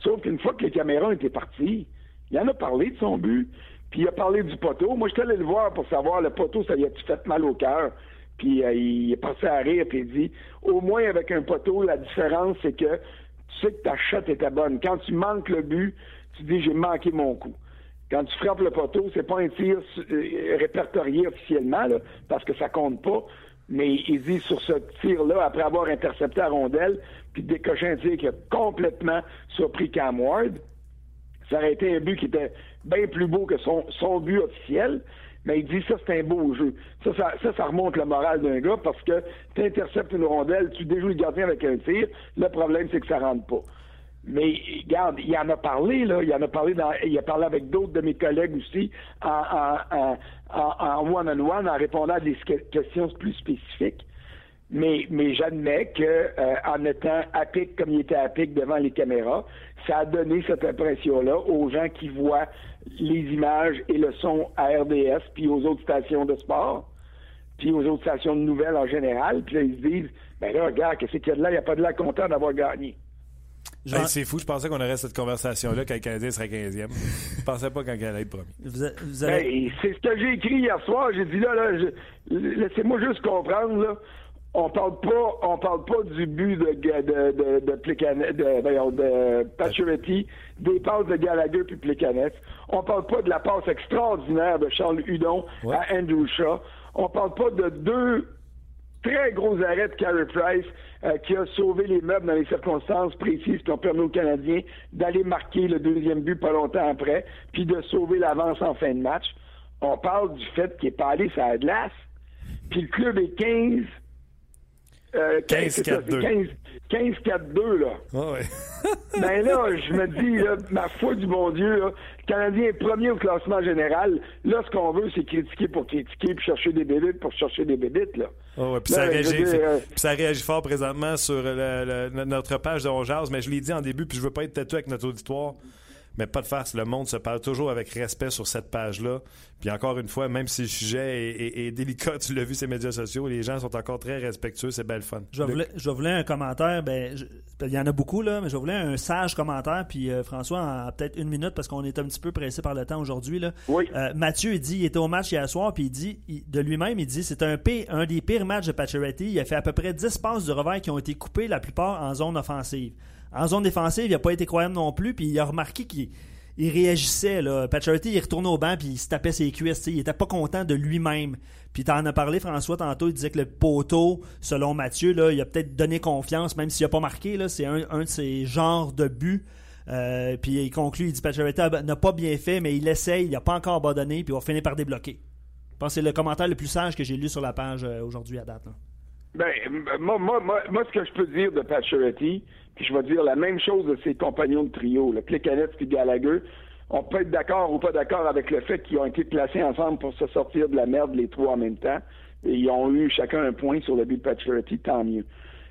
Sauf qu'une fois que les caméras étaient parties, il en a parlé de son but. Puis il a parlé du poteau. Moi, je suis allé le voir pour savoir le poteau, ça lui a-tu fait mal au cœur? Puis euh, il est passé à rire, puis il dit Au moins avec un poteau, la différence, c'est que tu sais que ta shot était bonne. Quand tu manques le but, tu dis J'ai manqué mon coup. Quand tu frappes le poteau, c'est pas un tir euh, répertorié officiellement, parce que ça compte pas. Mais il dit sur ce tir-là, après avoir intercepté la rondelle, puis décoché un tir qui a complètement surpris Cam Ward, ça aurait été un but qui était bien plus beau que son, but officiel. Mais il dit ça, c'est un beau jeu. Ça, ça, ça, remonte le moral d'un gars parce que tu interceptes une rondelle, tu déjoues le gardien avec un tir. Le problème, c'est que ça rentre pas. Mais regarde, il en a parlé, là. Il en a parlé dans, il a parlé avec d'autres de mes collègues aussi en one-on-one, en, répondant à des questions plus spécifiques. Mais, mais j'admets que euh, en étant à pic comme il était à pic devant les caméras, ça a donné cette impression-là aux gens qui voient les images et le son à RDS, puis aux autres stations de sport, puis aux autres stations de nouvelles en général. Puis là, ils se disent, ben là, regarde, qu'est-ce qu'il y a de là? Il n'y a pas de là content d'avoir gagné. c'est fou, je pensais qu'on aurait cette conversation-là quand le Canadien serait 15e. Je pensais pas quand il allait être premier. Ben, c'est ce que j'ai écrit hier soir. J'ai dit là, là laissez-moi juste comprendre, là on parle pas on parle pas du but de de de de, Plicanet, de, de, des passes de Gallagher puis Plicanet. On parle pas de la passe extraordinaire de Charles Hudon à Andrew Shaw. On parle pas de deux très gros arrêts de Carey Price euh, qui a sauvé les meubles dans les circonstances précises qui ont permis aux Canadiens d'aller marquer le deuxième but pas longtemps après, puis de sauver l'avance en fin de match. On parle du fait qu'il est pas allé sur la glace, puis le club est 15 Euh, 15-4-2. 15-4-2, là. Ouais. ben là, je me dis, là, ma foi du bon Dieu, là, le Canadien est premier au classement général. Là, ce qu'on veut, c'est critiquer pour critiquer, puis chercher des bébites pour chercher des bébites, là. Ah ouais, puis, Là, ça je réagit, dire, euh, puis ça réagit fort présentement sur notre page de On Jase, mais je l'ai dit en début, puis je veux pas être têteux avec notre auditoire. Mais pas de farce, le monde se parle toujours avec respect sur cette page-là. Puis encore une fois, même si le sujet est, est- est délicat, tu l'as vu, ces médias sociaux, les gens sont encore très respectueux, c'est belle fun. Je voulais, je voulais un commentaire, ben, je- il y en a beaucoup, là, mais je voulais un sage commentaire, puis euh, François, en peut-être une minute, parce qu'on est un petit peu pressé par le temps aujourd'hui. Là. Oui. Euh, Mathieu, il dit, il était au match hier soir, puis il dit, il- de lui-même, il dit, c'est un, pire- un des pires matchs de Pacioretty. Il a fait à peu près 10 passes du revers qui ont été coupées, la plupart en zone offensive. En zone défensive, il n'a pas été croyable non plus, puis il a remarqué qu'il il réagissait. Là. Pacioretty, il retournait au banc, puis il se tapait ses cuisses. Il était pas content de lui-même. Puis t'en as parlé, François, tantôt, il disait que le poteau, selon Mathieu, il a peut-être donné confiance, même s'il n'a pas marqué. C'est un, de ses genres de buts. Euh, puis il conclut, il dit Pacioretty n'a pas bien fait, mais il essaye, il n'a pas encore abandonné, puis il va finir par débloquer. Je pense que c'est le commentaire le plus sage que j'ai lu sur la page euh, aujourd'hui à date. Ben, moi, moi, moi, ce que je peux dire de Pacioretty, puis je vais dire la même chose de ses compagnons de trio, le Plekanec et Gallagher, on peut être d'accord ou pas d'accord avec le fait qu'ils ont été placés ensemble pour se sortir de la merde les trois en même temps, ils ont eu chacun un point sur le but de tant mieux.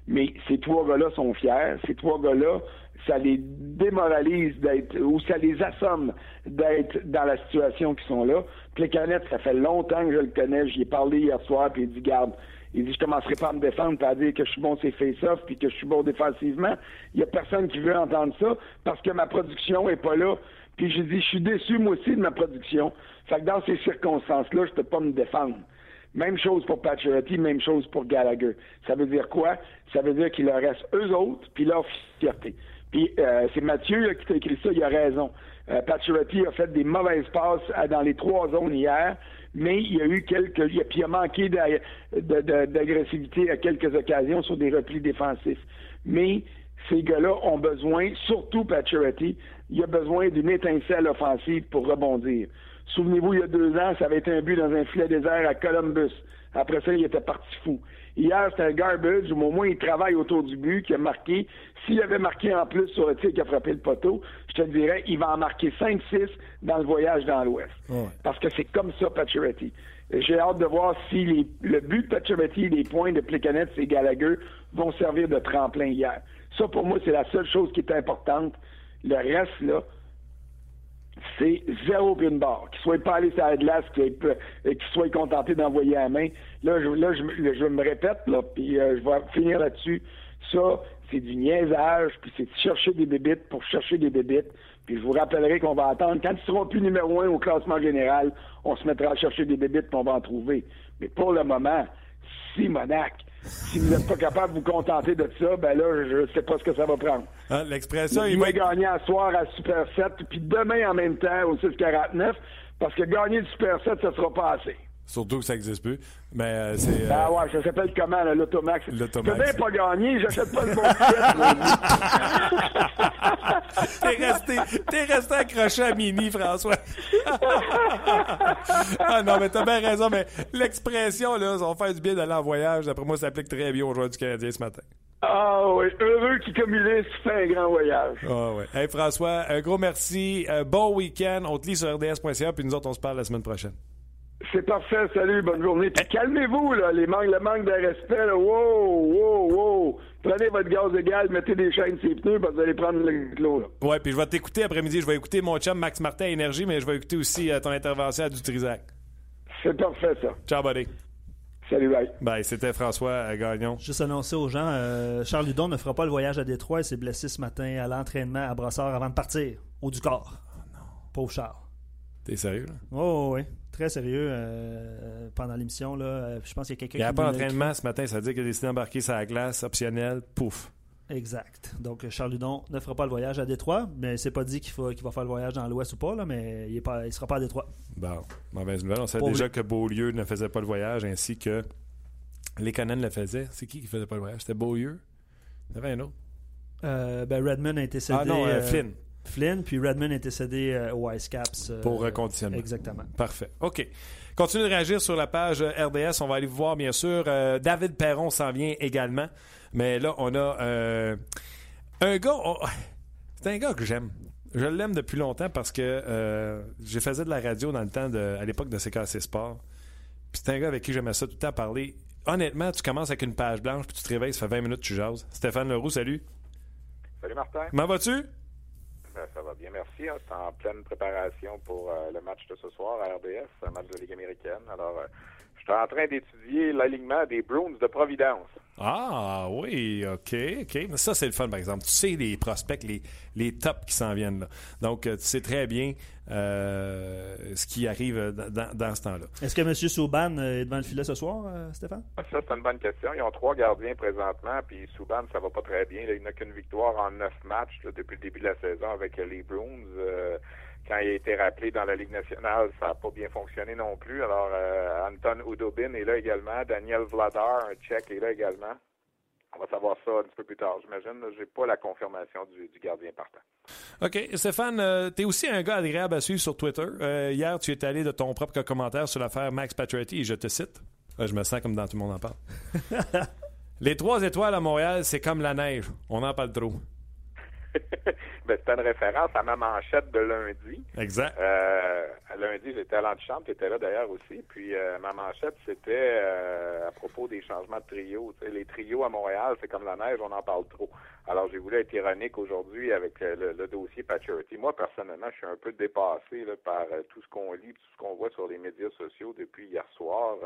Mais ces trois gars-là sont fiers, ces trois gars-là, ça les démoralise d'être, ou ça les assomme d'être dans la situation qu'ils sont là. Plekanec, ça fait longtemps que je le connais, j'y ai parlé hier soir, puis il dit, garde, il dit, je commencerai pas à me défendre pas à dire que je suis bon c'est face-off puis que je suis bon défensivement. Il y a personne qui veut entendre ça parce que ma production est pas là. Puis j'ai dit, je suis déçu moi aussi de ma production. Fait que dans ces circonstances-là, je peux pas me défendre. Même chose pour Pacioretty, même chose pour Gallagher. Ça veut dire quoi? Ça veut dire qu'il leur reste eux autres, puis leur fierté. Puis euh, c'est Mathieu là, qui t'a écrit ça, il a raison. Euh, Pacioretty a fait des mauvaises passes dans les trois zones hier, mais il y a eu quelques... il a- Puis il a manqué d'agressivité à quelques occasions sur des replis défensifs. Mais ces gars-là ont besoin, surtout Pacioretty, il a besoin d'une étincelle offensive pour rebondir. Souvenez-vous, il y a deux ans, ça avait été un but dans un filet désert à Columbus. Après ça, il était parti fou. Hier, c'était un garbage, où au moins il travaille autour du but, qui a marqué. S'il avait marqué en plus sur le tir qui a frappé le poteau, je te dirais, il va en marquer 5-6 dans le voyage dans l'Ouest. Parce que c'est comme ça, Pacioretty. Et J'ai hâte de voir si les- le but de Pacioretty, les points de Plekanec et Gallagher vont servir de tremplin hier. Ça, pour moi, c'est la seule chose qui est importante. Le reste, là, c'est zéro puis une barre. Qu'ils soient pas allés sur la glace, qu'ils qu'ils soient contentés d'envoyer la main. Là, je, là, je, je me répète, là, puis euh, je vais finir là-dessus. Ça, c'est du niaisage, puis c'est de chercher des bébites pour chercher des bébites. Puis je vous rappellerai qu'on va attendre. Quand ils seront plus numéro un au classement général, on se mettra à chercher des bébites, puis on va en trouver. Mais pour le moment, si Monac, si vous n'êtes pas capable de vous contenter de ça, ben là, je ne sais pas ce que ça va prendre. Hein, L'expression, il Il va va gagner à soir à Super 7, puis demain en même temps au 6-49, parce que gagner le Super 7, ça sera pas assez. Surtout que ça n'existe plus. Mais euh, c'est. euh, Ah ouais, ça s'appelle comment, l'Automax? L'Automax. Je bien pas gagné, j'achète pas le bon ticket. T'es resté, t'es resté accroché à Mini, François. ah non, mais t'as bien raison, mais l'expression, là, va faire du bien d'aller en voyage. D'après moi, ça s'applique très bien aux joueurs du Canadien ce matin. ah oui, heureux qui, se fait un grand voyage. Ah ouais. Hey François, un gros merci. Un bon week-end. On te lit sur rds.ca, puis nous autres, on se parle la semaine prochaine. C'est parfait, salut, bonne journée. Puis calmez-vous, là, les manques, le manque de respect, là. Wow, wow, wow. Prenez votre gaz égal, mettez des chaînes sur les pneus, parce que vous allez prendre le clos, là. Ouais, puis je vais t'écouter après-midi. Je vais écouter mon chum Max Martin à Énergie, mais je vais écouter aussi euh, ton intervention à Dutrisac. C'est parfait, ça. Ciao, buddy. Salut, bye. Bye, c'était François euh, Gagnon. Juste annoncer aux gens, euh, Charles Ludon ne fera pas le voyage à Détroit. Il s'est blessé ce matin à l'entraînement à Brossard avant de partir, au du corps. Pauvre Charles. T'es sérieux, là? Oh, oui. Très sérieux euh, pendant l'émission. là. Euh, Je pense qu'il y a quelqu'un Il n'y a qui pas d'entraînement ce matin, ça veut dire qu'il a décidé d'embarquer la glace, optionnel, pouf. Exact. Donc, Charles Ludon ne fera pas le voyage à Détroit, mais c'est pas dit qu'il faut- qu'il va faire le voyage dans l'Ouest ou pas, là, mais il ne sera pas à Détroit. Bon, mauvaise nouvelle. On savait déjà que Beaulieu ne faisait pas le voyage, ainsi que les Conan le faisaient. C'est qui qui faisait pas le voyage? C'était Beaulieu? Il y avait un autre. Euh, ben, Redmond a été cédé. Ah non, euh, euh, Flynn. Flynn, puis Redmond était cédé euh, au Ice Caps. euh, Pour reconditionnement. Exactement. Parfait. OK. Continuez de réagir sur la page euh, RDS. On va aller vous voir, bien sûr. Euh, David Perron s'en vient également. Mais là, on a euh, un gars. on- C'est un gars que j'aime. Je l'aime depuis longtemps parce que euh, je faisais de la radio dans le temps, de, à l'époque de CKC Sport. Puis c'est un gars avec qui j'aimais ça tout le temps parler. Honnêtement, tu commences avec une page blanche, puis tu te réveilles, ça fait 20 minutes que tu jases. Stéphane Leroux, salut. Salut Martin. Comment vas-tu? Ben, ça va bien, merci. hein. C'est en pleine préparation pour euh, le match de ce soir à RDS, un match de Ligue américaine. Alors, euh, je suis en train d'étudier l'alignement des Bruins de Providence. Ah oui, OK, OK. Mais ça, c'est le fun, par exemple. Tu sais les prospects, les, les tops qui s'en viennent là. Donc, euh, tu sais très bien euh, ce qui arrive dans, dans- ce temps-là. Est-ce que M. Souban euh, est devant le filet ce soir, euh, Stéphane? Ça, c'est une bonne question. Ils ont trois gardiens présentement, puis Souban, ça va pas très bien. Il n'a qu'une victoire en neuf matchs là, depuis le début de la saison avec euh, les Bruins. Euh, quand il a été rappelé dans la Ligue nationale, ça n'a pas bien fonctionné non plus. Alors, euh, Anton Udobin est là également. Daniel Vladar, un Tchèque, est là également. On va savoir ça un petit peu plus tard, j'imagine. là. J'ai pas la confirmation du, du gardien partant. OK. Stéphane, tu es aussi un gars agréable à suivre sur Twitter. Euh, hier, tu es allé de ton propre commentaire sur l'affaire Max Pacioretty et je te cite. Ah, je me sens comme dans tout le monde en parle. Les trois étoiles à Montréal, c'est comme la neige. On en parle trop. ben, c'était une référence à ma manchette de lundi. Exact. Euh, lundi, j'étais à l'antichambre, tu étais là d'ailleurs aussi. Puis euh, ma manchette, c'était euh, à propos des changements de trio. Les trios à Montréal, c'est comme la neige, on en parle trop. Alors j'ai voulu être ironique aujourd'hui avec euh, le, le dossier Paturity. Moi, personnellement, je suis un peu dépassé là, par euh, tout ce qu'on lit, tout ce qu'on voit sur les médias sociaux depuis hier soir.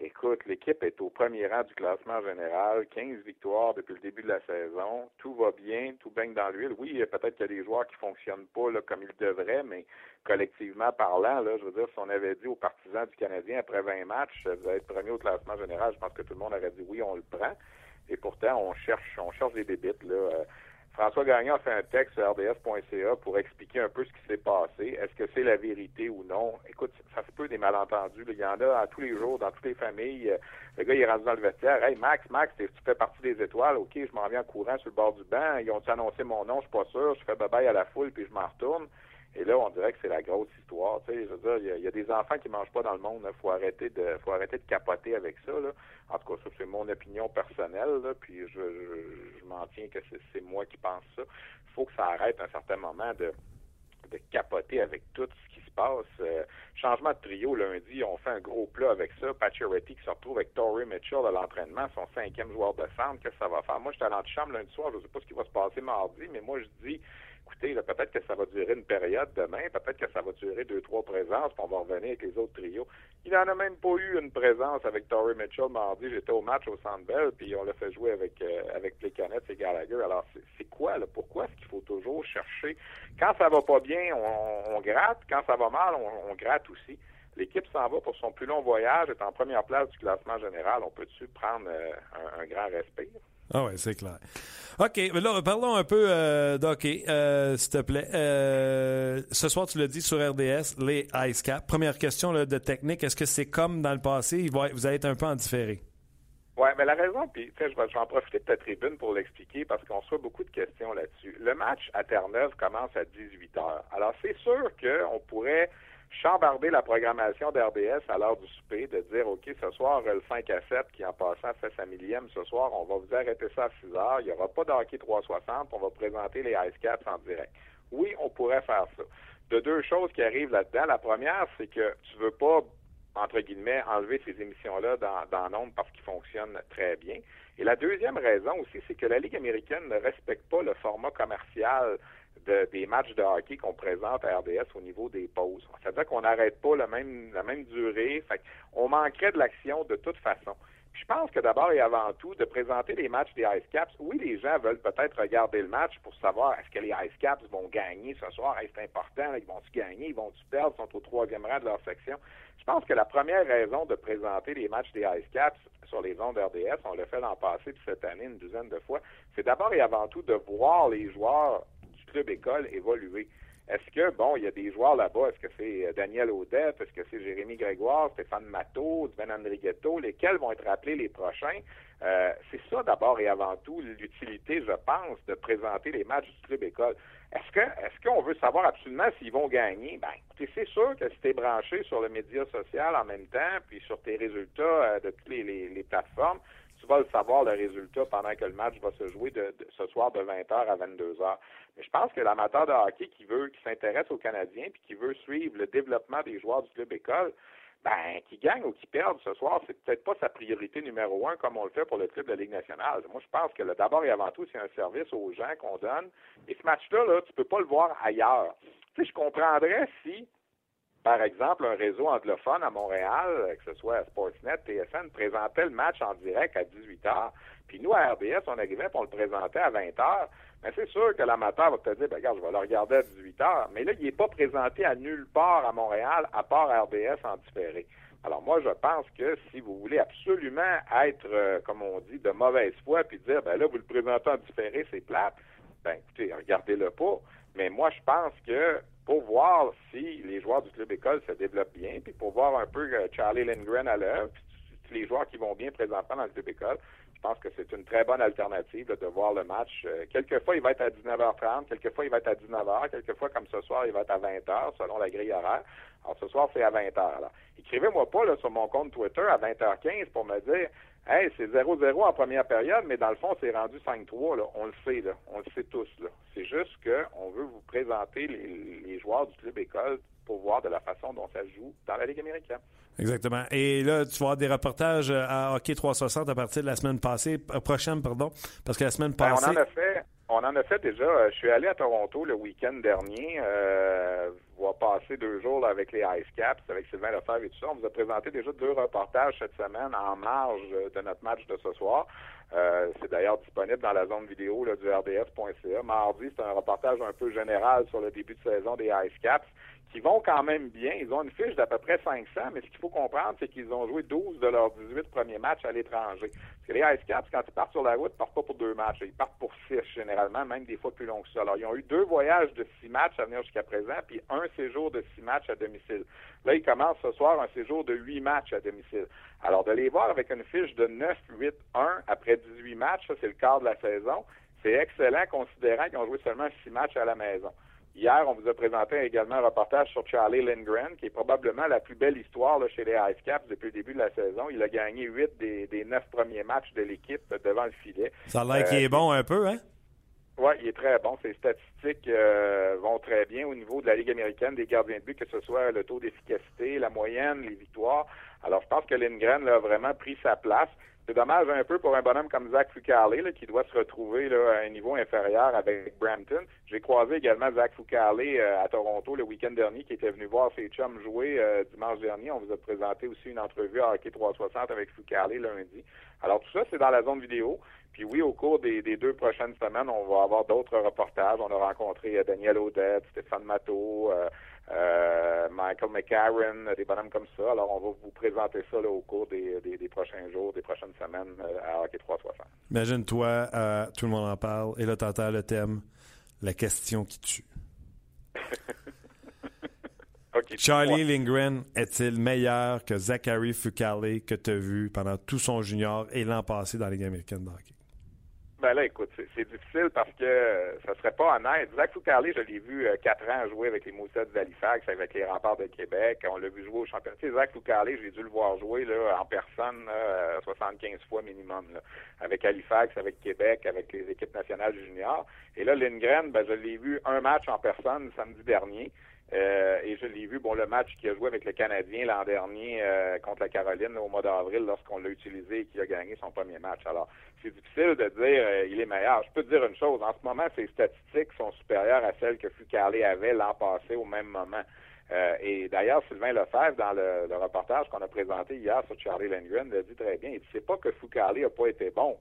Euh, Écoute, l'équipe est au premier rang du classement général, 15 victoires depuis le début de la saison. Tout va bien, tout baigne dans l'huile. Oui, peut-être qu'il y a des joueurs qui fonctionnent pas comme ils devraient, mais collectivement parlant, là, je veux dire, si on avait dit aux partisans du Canadien après 20 matchs, vous allez être premier au classement général, je pense que tout le monde aurait dit oui, on le prend. Et pourtant, on cherche, on cherche des bébites. Là. François Gagnon fait un texte sur rds.ca pour expliquer un peu ce qui s'est passé. Est-ce que c'est la vérité ou non? Écoute, ça se peut des malentendus. Il y en a à tous les jours, dans toutes les familles. Euh, Le gars, il est rendu dans le vestiaire. Hey, Max, Max, tu fais partie des étoiles? OK, je m'en viens en courant sur le bord du banc. Ils ont annoncé mon nom? Je suis pas sûr. Je fais bye-bye à la foule, puis je m'en retourne. Et là, on dirait que c'est la grosse histoire. Tu sais, je veux dire, il y a- des enfants qui mangent pas dans le monde. Il faut arrêter de, faut arrêter de capoter avec ça. Là. En tout cas, ça c'est mon opinion personnelle. Là, puis je, je, je m'en tiens que c'est, moi qui pense ça. Il faut que ça arrête à un certain moment de de capoter avec tout ce qui se passe. Euh, changement de trio lundi, on fait un gros plat avec ça. Pacioretty qui se retrouve avec Torrey Mitchell à l'entraînement, son cinquième joueur de centre. Qu'est-ce que ça va faire? Moi, j'étais à l'antichambre lundi soir, je ne sais pas ce qui va se passer mardi, mais moi, je dis, écoutez, peut-être que ça va durer une période demain, peut-être que ça va durer deux, trois présences, puis on va revenir avec les autres trios. Il n'en a même pas eu une présence avec Torrey Mitchell mardi. J'étais au match au Centre Bell, puis on l'a fait jouer avec euh, avec et Gallagher. Alors, c'est, quoi, là? Pourquoi est-ce qu'il faut toujours chercher? Quand ça va pas bien, on, gratte. Quand ça va mal, on, on gratte aussi. L'équipe s'en va pour son plus long voyage, est en première place du classement général. On peut-tu prendre euh, un, un grand respect? Ah oui, c'est clair. OK, mais là, parlons un peu euh, euh, s'il te plaît. Euh, ce soir, tu l'as dit sur RDS, les Ice Cap. Première question là, de technique, est-ce que c'est comme dans le passé? Vous allez être un peu en différé. Oui, mais la raison, puis je vais, en profiter de ta tribune pour l'expliquer parce qu'on reçoit beaucoup de questions là-dessus. Le match à Terre-Neuve commence à 18 heures. Alors, c'est sûr qu'on pourrait chambarder la programmation d'RDS à l'heure du souper, de dire, OK, ce soir, le 5 à 7 qui en passant fait sa millième, ce soir, on va vous arrêter ça à 6 heures. Il n'y aura pas de hockey 360, on va présenter les Ice Cats en direct. Oui, on pourrait faire ça. De deux choses qui arrivent là-dedans. La première, c'est que tu veux pas entre guillemets, enlever ces émissions-là dans, dans l'ombre parce qu'ils fonctionnent très bien. Et la deuxième raison aussi, c'est que la Ligue américaine ne respecte pas le format commercial de, des matchs de hockey qu'on présente à RDS au niveau des pauses. C'est-à-dire qu'on n'arrête pas la même, durée. Fait on manquerait de l'action de toute façon. Puis je pense que d'abord et avant tout, de présenter les matchs des Ice Caps, oui, les gens veulent peut-être regarder le match pour savoir est-ce que les Ice Caps vont gagner ce soir, c'est important, ils vont-tu gagner, ils vont-tu perdre, ils sont au troisième rang de leur section. Je pense que la première raison de présenter les matchs des Ice Caps sur les ondes RDS, on l'a fait l'an passé puis cette année une douzaine de fois, c'est d'abord et avant tout de voir les joueurs du club école évoluer. Est-ce que, bon, il y a des joueurs là-bas, est-ce que c'est euh, Daniel Audette, est-ce que c'est Jérémy Grégoire, Stéphane Matteau, Sven Andrighetto, lesquels vont être appelés les prochains? Euh, c'est ça d'abord et avant tout l'utilité, je pense, de présenter les matchs du club école. Est-ce que est-ce qu'on veut savoir absolument s'ils vont gagner? Ben, écoutez, c'est sûr que si tu es branché sur le média social en même temps, puis sur tes résultats euh, de toutes les, les, plateformes, tu vas le savoir, le résultat, pendant que le match va se jouer de, ce soir de 20h à 22h. Mais je pense que l'amateur de hockey qui veut, qui s'intéresse aux Canadiens, puis qui veut suivre le développement des joueurs du club école, ben, qui gagne ou qui perde ce soir, c'est peut-être pas sa priorité numéro un comme on le fait pour le club de la Ligue nationale. Moi, je pense que d'abord et avant tout, c'est un service aux gens qu'on donne. Et ce match-là, là, tu peux pas le voir ailleurs. Tu sais, je comprendrais si, par exemple, un réseau anglophone à Montréal, que ce soit Sportsnet, TSN, présentait le match en direct à 18h, puis nous, à RDS, on arrivait et on le présentait à 20h. Mais c'est sûr que l'amateur va te dire, ben, regarde, je vais le regarder à 18 heures. Mais là, il n'est pas présenté à nulle part à Montréal, à part RDS en différé. Alors moi, je pense que si vous voulez absolument être, euh, comme on dit, de mauvaise foi, puis dire, ben là, vous le présentez en différé, c'est plate, ben écoutez, regardez-le pas. Mais moi, je pense que pour voir si les joueurs du club école se développent bien, puis pour voir un peu euh, Charlie Lindgren à l'œuvre, les joueurs qui vont bien présentement dans le club école, je pense que c'est une très bonne alternative de voir le match. Euh, quelquefois, il va être à 19h30, quelquefois, il va être à 19h, quelquefois, comme ce soir, il va être à 20h, selon la grille horaire. Alors, ce soir, c'est à 20h. Écrivez-moi pas sur mon compte Twitter à 20h15 pour me dire Hey, c'est 0-0 en première période, mais dans le fond, c'est rendu 5-3. On le sait, là. on le sait tous. C'est juste qu'on veut vous présenter les, les joueurs du club école pour voir de la façon dont ça joue dans la Ligue américaine. Exactement. Et là, tu vas avoir des reportages euh, à Hockey 360 à partir de la semaine passée, euh, prochaine, pardon, parce que la semaine passée. Ben, on en a fait. On en a fait déjà. Euh, je suis allé à Toronto le week-end dernier. Euh, voir passer deux jours avec les Ice Caps, avec Sylvain Lefebvre et tout ça. On vous a présenté déjà deux reportages cette semaine en marge de notre match de ce soir. c'est d'ailleurs disponible dans la zone vidéo là, du RDS.ca. Mardi, c'est un reportage un peu général sur le début de saison des Ice Caps qui vont quand même bien. Ils ont une fiche d'à peu près 500, mais ce qu'il faut comprendre, c'est qu'ils ont joué 12 de leurs 18 premiers matchs à l'étranger. Parce que les Ice Caps, quand ils partent sur la route, ils partent pas pour deux matchs. Ils partent pour six, généralement, même des fois plus longs que ça. Alors, ils ont eu deux voyages de six matchs à venir jusqu'à présent, puis un séjour de six matchs à domicile. Là, ils commencent ce soir un séjour de huit matchs à domicile. Alors, de les voir avec une fiche de 9, 8, 1 après 18 matchs, ça, c'est le quart de la saison. C'est excellent, considérant qu'ils ont joué seulement six matchs à la maison. Hier, on vous a présenté également un reportage sur Charlie Lindgren, qui est probablement la plus belle histoire là, chez les Ice Caps depuis le début de la saison. Il a gagné huit des, neuf premiers matchs de l'équipe devant le filet. Ça a l'air qu'il est euh, bon un peu, hein? Oui, il est très bon. Ses statistiques euh, vont très bien au niveau de la Ligue américaine des gardiens de but, que ce soit le taux d'efficacité, la moyenne, les victoires. Alors, je pense que Lindgren a vraiment pris sa place. C'est dommage un peu pour un bonhomme comme Zach Fucale, qui doit se retrouver là, à un niveau inférieur avec Brampton. J'ai croisé également Zach Fucale euh, à Toronto le week-end dernier, qui était venu voir ses chums jouer euh, dimanche dernier. On vous a présenté aussi une entrevue à Hockey 360 avec Fucale lundi. Alors tout ça, c'est dans la zone vidéo. Puis oui, au cours des, deux prochaines semaines, on va avoir d'autres reportages. On a rencontré euh, Daniel Odette, Stéphane Matteau, euh, Michael McCarron, des bonhommes comme ça. Alors, on va vous présenter ça au cours des, prochains jours, des prochaines semaines euh, à Hockey 360. Imagine-toi, euh, tout le monde en parle, et là, tu entends le thème, la question qui tue. Charlie Lindgren est-il meilleur que Zachary Fucale que tu as vu pendant tout son junior et l'an passé dans la Ligue américaine de hockey? Ben là, écoute, c'est difficile parce que ça serait pas honnête. Zach Foucarlé, je l'ai vu euh, quatre ans jouer avec les Moussets d'Halifax, avec les remparts de Québec. On l'a vu jouer au championnat. Tu sais, Zach Foucarlé, j'ai dû le voir jouer là, en personne 75 fois minimum. avec Halifax, avec Québec, avec les équipes nationales juniors. Et là, Lindgren, ben, je l'ai vu un match en personne samedi dernier. Euh, et je l'ai vu, bon, le match qu'il a joué avec le Canadien l'an dernier euh, contre la Caroline au mois d'avril lorsqu'on l'a utilisé et qu'il a gagné son premier match. Alors, c'est difficile de dire euh, il est meilleur. Je peux te dire une chose, en ce moment, ses statistiques sont supérieures à celles que Fucalé avait l'an passé au même moment. et d'ailleurs, Sylvain Lefebvre, dans le, reportage qu'on a présenté hier sur Charlie Lindgren, l'a dit très bien. Il ne pas que Fucalé n'a pas été bon,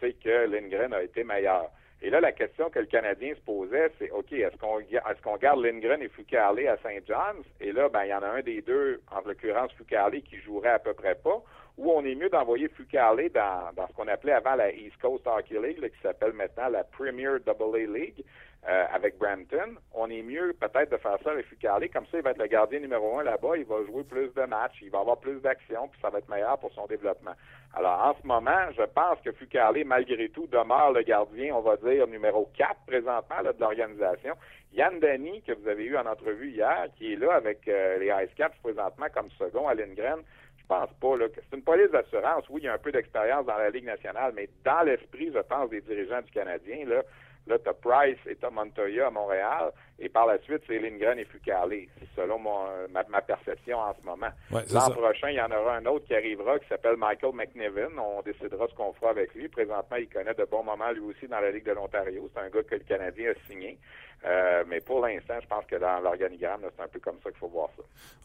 c'est que Lindgren a été meilleur. Et là, la question que le Canadien se posait, c'est OK, est-ce qu'on est-ce qu'on garde Lindgren et Fucale à Saint John's? Et là, ben, il y en a un des deux, en l'occurrence Fucale, qui jouerait à peu près pas. Ou on est mieux d'envoyer Fucale dans, dans ce qu'on appelait avant la East Coast Hockey League, qui s'appelle maintenant la Premier AA League, euh, avec Brampton. On est mieux peut-être de faire ça avec Fucale. Comme ça, il va être le gardien numéro un là-bas. Il va jouer plus de matchs. Il va avoir plus d'actions. Puis ça va être meilleur pour son développement. Alors, en ce moment, je pense que Fucale, malgré tout, demeure le gardien, on va dire, numéro 4 présentement là, de l'organisation. Yann Dany, que vous avez eu en entrevue hier, qui est là avec euh, les Ice Caps présentement comme second à Lindgren, je pense pas là, que c'est une police d'assurance. Oui, il y a un peu d'expérience dans la Ligue nationale, mais dans l'esprit, je pense, des dirigeants du Canadien, là, Là, tu Price et tu Montoya à Montréal. Et par la suite, c'est Lindgren et Fucale. C'est selon ma, perception en ce moment. L'an prochain, il y en aura un autre qui arrivera qui s'appelle Michael McNevin. On décidera ce qu'on fera avec lui. Présentement, il connaît de bons moments lui aussi dans la Ligue de l'Ontario. C'est un gars que le Canadien a signé. Euh, mais pour l'instant, je pense que dans l'organigramme, c'est un peu comme ça qu'il faut voir ça.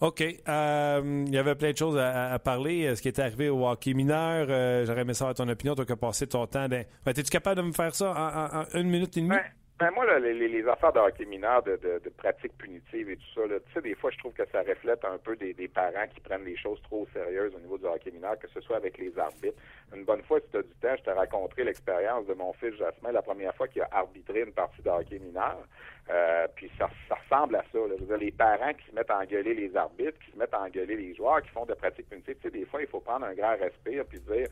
OK. Euh, il y avait plein de choses à, parler. Ce qui est arrivé au hockey mineur, euh, j'aurais aimé savoir ton opinion. Toi qui as passé ton temps. Dans... Es-tu capable de me faire ça en, une minute et demie? Ben moi, là, les, les, affaires de hockey mineur, de, de, de pratiques punitives et tout ça, tu sais, des fois, je trouve que ça reflète un peu des, des parents qui prennent les choses trop sérieuses au niveau du hockey mineur, que ce soit avec les arbitres. Une bonne fois, si tu as du temps, je te raconterai l'expérience de mon fils Jasmin, la première fois qu'il a arbitré une partie de hockey mineur. Euh, puis ça, ça, ressemble à ça. Là. Je veux dire, les parents qui se mettent à engueuler les arbitres, qui se mettent à engueuler les joueurs, qui font de pratiques punitives. Tu sais, des fois, il faut prendre un grand respect puis dire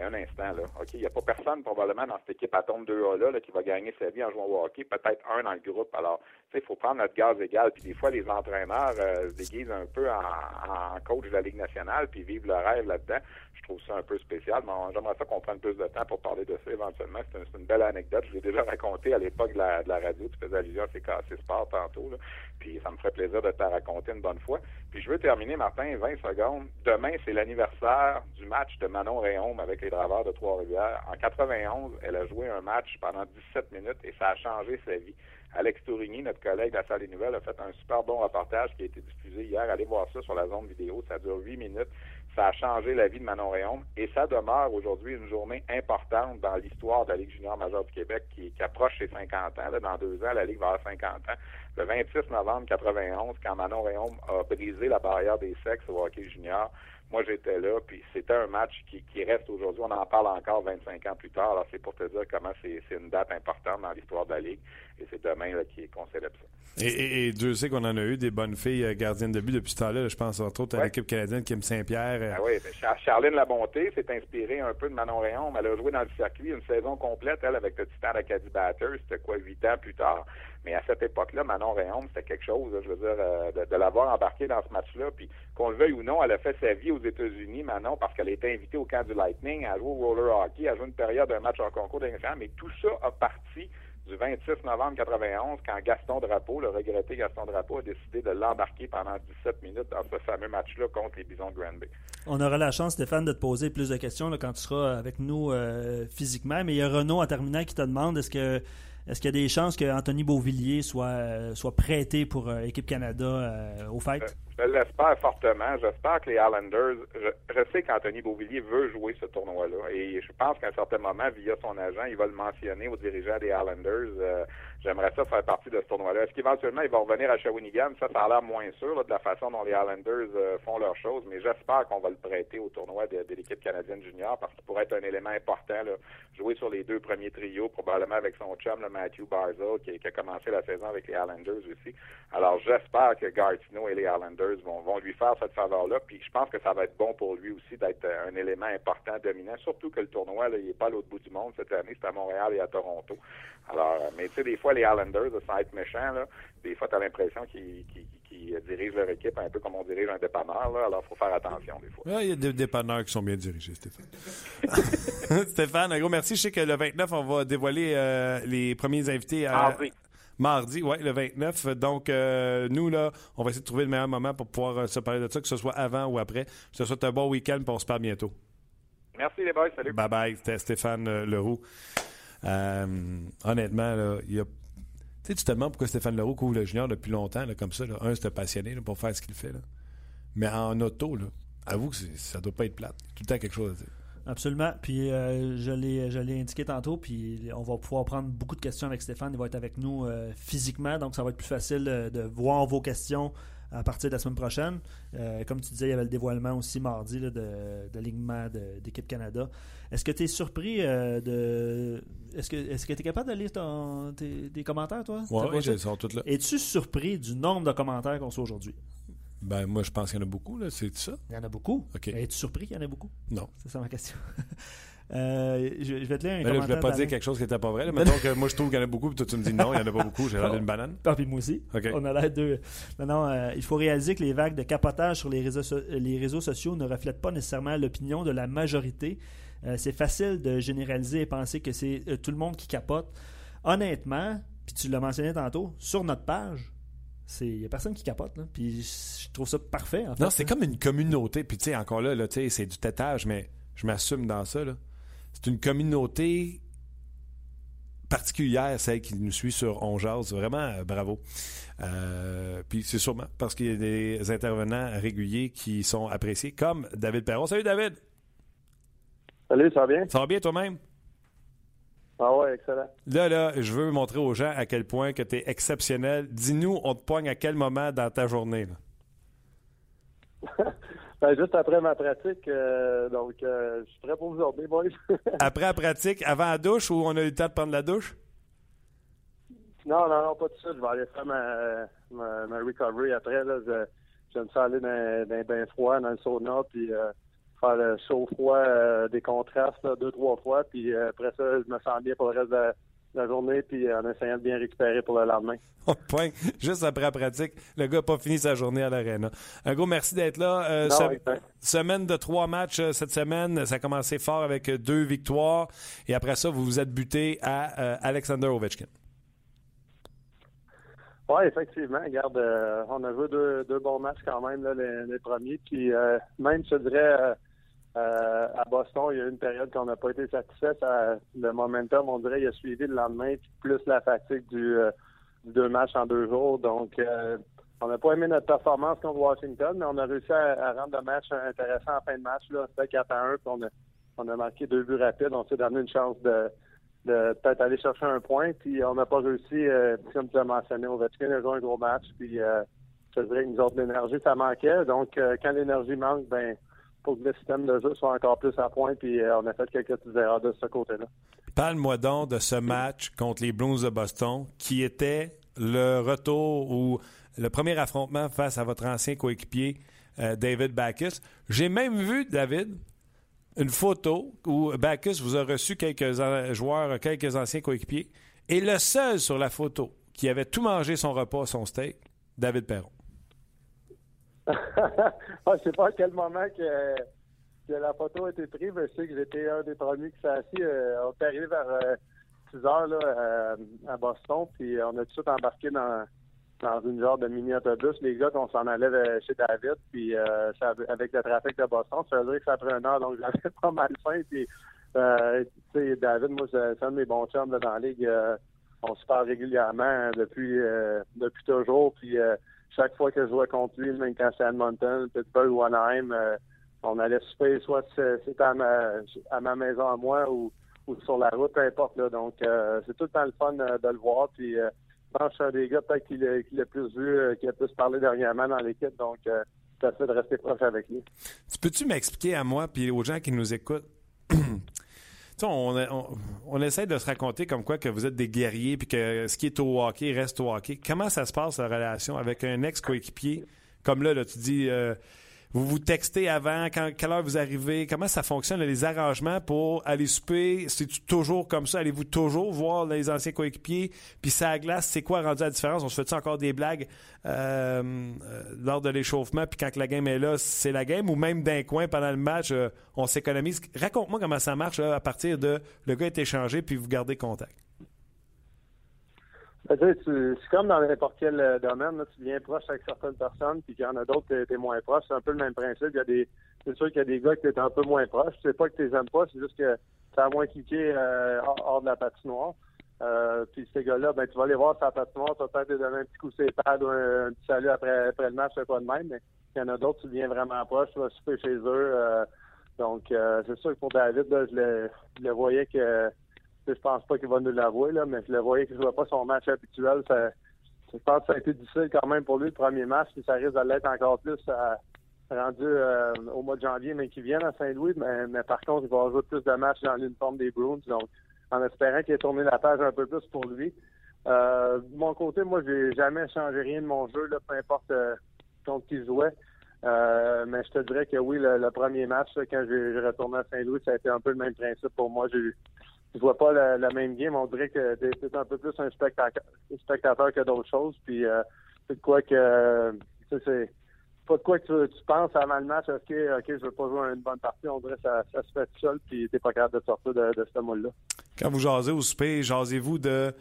un instant, là, OK, il n'y a pas personne probablement dans cette équipe Atome 2A là, qui va gagner sa vie en jouant au hockey, peut-être un dans le groupe. Alors, tu sais, il faut prendre notre gaz égal. Puis des fois, les entraîneurs euh, se déguisent un peu en, en, coach de la Ligue nationale, puis vivent le rêve là-dedans. Je trouve ça un peu spécial. Mais j'aimerais ça qu'on prenne plus de temps pour parler de ça éventuellement. C'est une, belle anecdote. Je l'ai déjà raconté à l'époque de la, la radio. Tu faisais allusion à CKC Sport tantôt. Puis ça me ferait plaisir de te raconter une bonne fois. Puis je veux terminer, Martin, 20 secondes. Demain, c'est l'anniversaire du match de Manon Réaume avec les Draveurs de Trois-Rivières. En 91, elle a joué un match pendant 17 minutes et ça a changé sa vie. Alex Tourigny, notre collègue de la salle des nouvelles, a fait un super bon reportage qui a été diffusé hier. Allez voir ça sur la zone vidéo. Ça dure 8 minutes. Ça a changé la vie de Manon Réaume et ça demeure aujourd'hui une journée importante dans l'histoire de la Ligue junior majeure du Québec qui, approche ses 50 ans. dans deux ans, la Ligue va avoir 50 ans. Le 26 novembre 91, quand Manon Réaume a brisé la barrière des sexes au hockey junior, moi, j'étais là, puis c'était un match qui, qui reste aujourd'hui. On en parle encore 25 ans plus tard. Alors, c'est pour te dire comment c'est une date importante dans l'histoire de la Ligue. Et c'est demain qu'on célèbre ça. Et, et, et, Dieu sait qu'on en a eu des bonnes filles euh, gardiennes de but depuis ce temps-là. Je pense entre autres à l'équipe canadienne Kim Saint-Pierre. Euh. Ah oui, ben, Charline Labonté s'est inspirée un peu de Manon Réon. Elle a joué dans le circuit une saison complète, elle, avec le Titan Acadie Batters. C'était quoi, huit ans plus tard. Mais à cette époque-là, Manon Réaume, c'était quelque chose, je veux dire, euh, de, l'avoir embarqué dans ce match-là. Puis qu'on le veuille ou non, elle a fait sa vie aux États-Unis, Manon, parce qu'elle a été invitée au camp du Lightning, à jouer au roller hockey, à jouer une période d'un match en concours d'infirmière. Mais tout ça a parti du 26 novembre 91, quand Gaston Drapeau, le regretté Gaston Drapeau, a décidé de l'embarquer pendant 17 minutes dans ce fameux match-là contre les Bisons de Grand Bay. On aura la chance, Stéphane, de te poser plus de questions quand tu seras avec nous euh, physiquement. Mais il y a Renaud en terminant qui te demande est-ce que est-ce qu'il y a des chances qu'Anthony Beauvillier soit, euh, soit prêté pour euh, Équipe Canada euh, au fait? Je, l'espère fortement. J'espère que les Islanders. Je, sais qu'Anthony Beauvillier veut jouer ce tournoi-là. Et je pense qu'à un certain moment, via son agent, il va le mentionner aux dirigeants des Islanders. J'aimerais ça faire partie de ce tournoi-là. Est-ce qu'éventuellement, il va revenir à Shawinigan? Ça, ça a l'air moins sûr de la façon dont les Islanders euh, font leurs choses, mais j'espère qu'on va le prêter au tournoi de, l'équipe canadienne junior parce qu'il pourrait être un élément important. Là. Jouer sur les deux premiers trios, probablement avec son chum, le Matthew Barza, qui, a commencé la saison avec les Islanders aussi. Alors, j'espère que Gartino et les Islanders vont, vont lui faire cette faveur-là. Puis je pense que ça va être bon pour lui aussi d'être un élément important, dominant, surtout que le tournoi, là, il n'est pas à l'autre bout du monde cette année, c'est à Montréal et à Toronto. Alors, euh, mais tu sais, des fois, les Islanders, sans être méchants, là, des fois, tu as l'impression qu'ils dirigent leur équipe un peu comme on dirige un dépanneur. Là, alors, il faut faire attention des fois. Il y a des dépanneurs qui sont bien dirigés, Stéphane. Stéphane, un gros merci. Je sais que le 29, on va dévoiler euh, les premiers invités à... Mardi. Mardi, oui, le 29. Donc, euh, nous, là, on va essayer de trouver le meilleur moment pour pouvoir se parler de ça, que ce soit avant ou après. Que ce soit un bon week-end, puis on se parle bientôt. Merci les boys, salut. Bye bye, c'était Stéphane Leroux. Euh, honnêtement, il y a tu sais, tu te demandes pourquoi Stéphane Leroux couvre le junior depuis longtemps, comme ça. Un, c'était passionné pour faire ce qu'il fait. Mais en auto, là, avoue que ça doit pas être plate. Tout le temps quelque chose à dire. Absolument. Puis euh, je l'ai indiqué tantôt, puis on va pouvoir prendre beaucoup de questions avec Stéphane. Il va être avec nous euh, physiquement, donc ça va être plus facile de voir vos questions à partir de la semaine prochaine. Euh, comme tu disais, il y avait le dévoilement aussi mardi là, de, de l'alignement d'équipe Canada. Est-ce que tu es surpris de. Est-ce que est-ce que tu es capable de lire ton, tes, commentaires, toi? Oui, ils sont tous là. Es-tu surpris du nombre de commentaires qu'on reçoit aujourd'hui? Ben, moi, je pense qu'il y en a beaucoup, là. C'est ça? Il y en a beaucoup. OK. Es-tu surpris qu'il y en ait beaucoup? Non. C'est ça ma question. Euh, je, vais te lire un ben. Là, je ne vais pas dire quelque chose qui n'était pas vrai. Là. Mettons que moi, je trouve qu'il y en a beaucoup, puis toi, tu me dis non, il n'y en a pas beaucoup. J'ai regardé une banane. Ah, puis moi aussi. On a l'air de. Non, non, euh, il faut réaliser que les vagues de capotage sur les réseaux, so- les réseaux sociaux ne reflètent pas nécessairement l'opinion de la majorité. Euh, c'est facile de généraliser et penser que c'est euh, tout le monde qui capote. Honnêtement, puis tu l'as mentionné tantôt, sur notre page, il n'y a personne qui capote. Là. Puis je trouve ça parfait. En fait, Non, c'est là. comme une communauté. Puis, tu sais, encore là, là c'est du tétage, mais je m'assume dans ça. là. C'est une communauté particulière, celle qui nous suit sur On Jase. Vraiment, euh, bravo. Euh, puis c'est sûrement parce qu'il y a des intervenants réguliers qui sont appréciés, comme David Perron. Salut, David! Salut, ça va bien? Ça va bien toi-même? Ah ouais, excellent. Là, là, je veux montrer aux gens à quel point que tu es exceptionnel. Dis-nous, on te poigne à quel moment dans ta journée? là? Ben, juste après ma pratique, euh, donc euh, je suis prêt pour vous aujourd'hui, boys. Après la pratique, avant la douche ou on a eu le temps de prendre la douche? non, non, non, pas tout ça. Je vais aller faire ma, ma, ma recovery après. Là. Je, j'aime ça aller dans, dans un bain froid, dans le sauna, puis euh, faire le chaud-froid, euh, des contrastes là, deux, trois fois. Puis euh, après ça, je me sens bien pour le reste de la, journée, puis euh, en essayant de bien récupérer pour le lendemain. On poigne juste après la pratique. Le gars n'a pas fini sa journée à l'aréna. Un gros merci d'être là. Euh, Non, se- exact. semaine de trois matchs euh, cette semaine. Ça a commencé fort avec deux victoires. Et après ça, vous vous êtes buté à euh, Alexander Ovechkin. Oui, effectivement. Regarde, on a joué deux, deux bons matchs quand même, là, les, les premiers. Puis même, je dirais, euh, à Boston, il y a eu une période qu'on n'a pas été satisfait. Ça- le momentum, on dirait, il a suivi le lendemain, puis plus la fatigue du, euh, deux matchs en deux jours. Donc, euh, on n'a pas aimé notre performance contre Washington, mais on a réussi à, rendre le match intéressant en fin de match. C'était 4 à 1, puis on a, on a marqué deux buts rapides. On s'est donné une chance de, peut-être aller chercher un point. Puis on n'a pas réussi, comme tu as mentionné, Ovechkin a joué un gros match. Puis je dirais que nous autres, l'énergie, ça manquait. Donc, quand l'énergie manque, ben pour que le système de jeu soit encore plus à point. Puis euh, on a fait quelques petites erreurs de ce côté-là. Parle-moi donc de ce match contre les Blues de Boston qui était le retour ou le premier affrontement face à votre ancien coéquipier euh, David Backus. J'ai même vu, David, une photo où Backus vous a reçu quelques joueurs, quelques anciens coéquipiers, et le seul sur la photo qui avait tout mangé son repas, son steak, David Perron. Ah, je sais pas à quel moment que, la photo a été prise, mais je sais que j'étais un des premiers qui s'est assis. Euh, on est arrivé vers euh, 6 heures là, euh, à Boston, puis on a tout de suite embarqué dans, une genre de mini-autobus. Les gars, on s'en allait chez David, puis euh, avec le trafic de Boston, ça veut dire que ça prenait une heure, donc j'avais pas mal faim. Puis, euh, David, moi, c'est un de mes bons chums là, dans la ligue. euh, on se parle régulièrement hein, depuis euh, depuis toujours, puis euh, chaque fois que je jouais contre lui, même quand c'est Edmonton, Pittsburgh ou Anaheim, euh, on allait souper, soit c'est- c'était à ma, maison à moi ou, sur la route, peu importe. Donc, euh, c'est tout le temps le fun euh, de le voir. Puis, je pense que suis un des gars peut-être qui l'a plus vu, qui a plus parlé dernièrement dans l'équipe. Donc, ça fait de rester proche avec lui. Tu peux-tu m'expliquer à moi puis aux gens qui nous écoutent? On essaie de se raconter comme quoi que vous êtes des guerriers puis que ce qui est au hockey reste au hockey. Comment ça se passe la relation avec un ex-coéquipier? Comme là, là, tu dis, euh, vous vous textez avant, quand, quelle heure vous arrivez? Comment ça fonctionne, les arrangements pour aller souper? C'est toujours comme ça? Allez-vous toujours voir les anciens coéquipiers? Puis ça à glace, c'est quoi rendu la différence? On se fait encore des blagues euh, euh, lors de l'échauffement? Puis quand la game est là, c'est la game? Ou même d'un coin pendant le match, euh, on s'économise? Raconte-moi comment ça marche là, à partir de le gars est échangé puis vous gardez contact. C'est comme dans n'importe quel euh, domaine, tu deviens proche avec certaines personnes, puis qu'il y en a d'autres tu es moins proche. C'est un peu le même principe. Il y a des, c'est sûr qu'il y a des gars que tu es un peu moins proche. C'est pas que tu les aimes pas, c'est juste que tu as moins cliqué euh, hors, de la patinoire. Euh, puis ces gars-là, ben tu vas les voir la patinoire, tu vas peut-être donner un petit coup sur les ou un, petit salut après, après le match, c'est pas de même, mais il y en a d'autres, tu deviens vraiment proche, tu vas souper chez eux. donc c'est sûr que pour David, là, je, le, je le voyais que je pense pas qu'il va nous l'avouer, là, mais je le voyais qu'il ne jouait pas son match habituel. Ça, je pense que ça a été difficile quand même pour lui le premier match, puis ça risque de l'être encore plus à, rendu euh, au mois de janvier, mais qui viennent à Saint-Louis. Mais, par contre, il va jouer plus de matchs dans l'uniforme des Bruins. Donc, en espérant qu'il ait tourné la page un peu plus pour lui. Euh, de mon côté, moi, j'ai jamais changé rien de mon jeu, peu importe euh, contre qui jouait. Euh, mais je te dirais que oui, le, premier match, quand j'ai retourné à Saint-Louis, ça a été un peu le même principe pour moi. Je vois pas la, même game. On dirait que c'est un peu plus un spectateur, spectateur que d'autres choses. Puis c'est de quoi que c'est pas de quoi que tu, penses avant le match, ok, ok, je veux pas jouer une bonne partie, on dirait que ça, ça se fait tout seul, puis t'es pas capable de sortir de, ce moule-là. Quand vous jasez au souper, jasez-vous de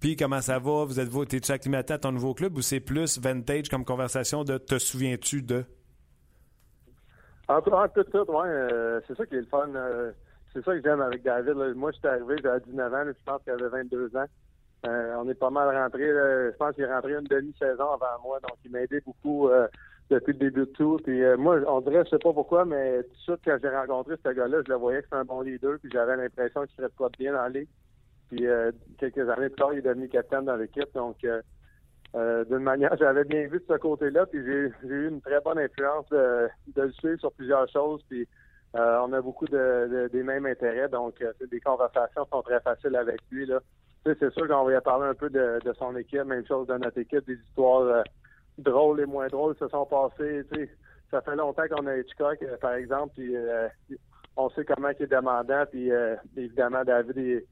puis comment ça va, vous êtes-vous, t'es-tu acclimaté à ton nouveau club ou c'est plus vintage comme conversation de te souviens-tu de? Un peu, un peu de tout, ouais. Euh, c'est ça qui est le fun. Euh, c'est ça que j'aime avec David. Moi, je suis arrivé, j'avais 19 ans, je pense qu'il avait 22 ans. Euh, on est pas mal rentré. je pense qu'il est rentré une demi-saison avant moi, donc il m'a aidé beaucoup depuis le début de tout. Puis moi, on dirait, je sais pas pourquoi, mais tout de suite quand j'ai rencontré ce gars-là, je le voyais que c'était un bon leader, puis j'avais l'impression qu'il serait pas bien dans la Puis quelques années plus tard, il est devenu capitaine dans l'équipe. Donc euh, d'une manière, j'avais bien vu de ce côté-là, puis j'ai eu une très bonne influence de, le suivre sur plusieurs choses, puis euh, on a beaucoup de, des mêmes intérêts, donc euh, des conversations sont très faciles avec lui. C'est sûr qu'on va parler un peu de, son équipe, même chose de notre équipe, des histoires drôles et moins drôles se sont passées. Ça fait longtemps qu'on a Hitchcock, par exemple, puis on sait comment il est demandant, puis évidemment, David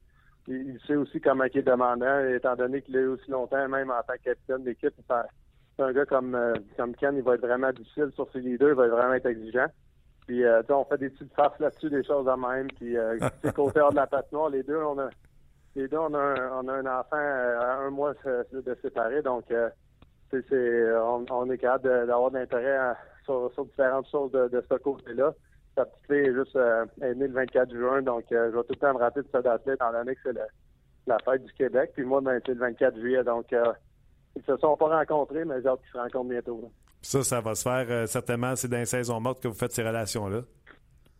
il sait aussi comment il est demandant, étant donné qu'il est aussi longtemps, même en tant que capitaine d'équipe. Un gars comme, euh, comme Ken, il va être vraiment difficile sur ses leaders, il va vraiment être exigeant. Puis, euh, on fait des petites farces là-dessus, des choses de même. Puis, euh, côté de la patinoire, les deux, on a, les deux, on a un, on a un enfant à un mois de séparer. Donc, c'est, on, on, est capable d'avoir de l'intérêt sur, sur, différentes choses de, de ce côté-là sa petite fille est juste euh, née le 24 juin, donc euh, je vais tout le temps me rappeler de cette date-là, étant donné que c'est la fête du Québec. Puis moi, ben, c'est le 24 juillet, donc euh, ils se sont pas rencontrés, mais j'ai hâte qu'ils se rencontrent bientôt. Ça, ça va se faire certainement. C'est dans les saisons mortes que vous faites ces relations-là.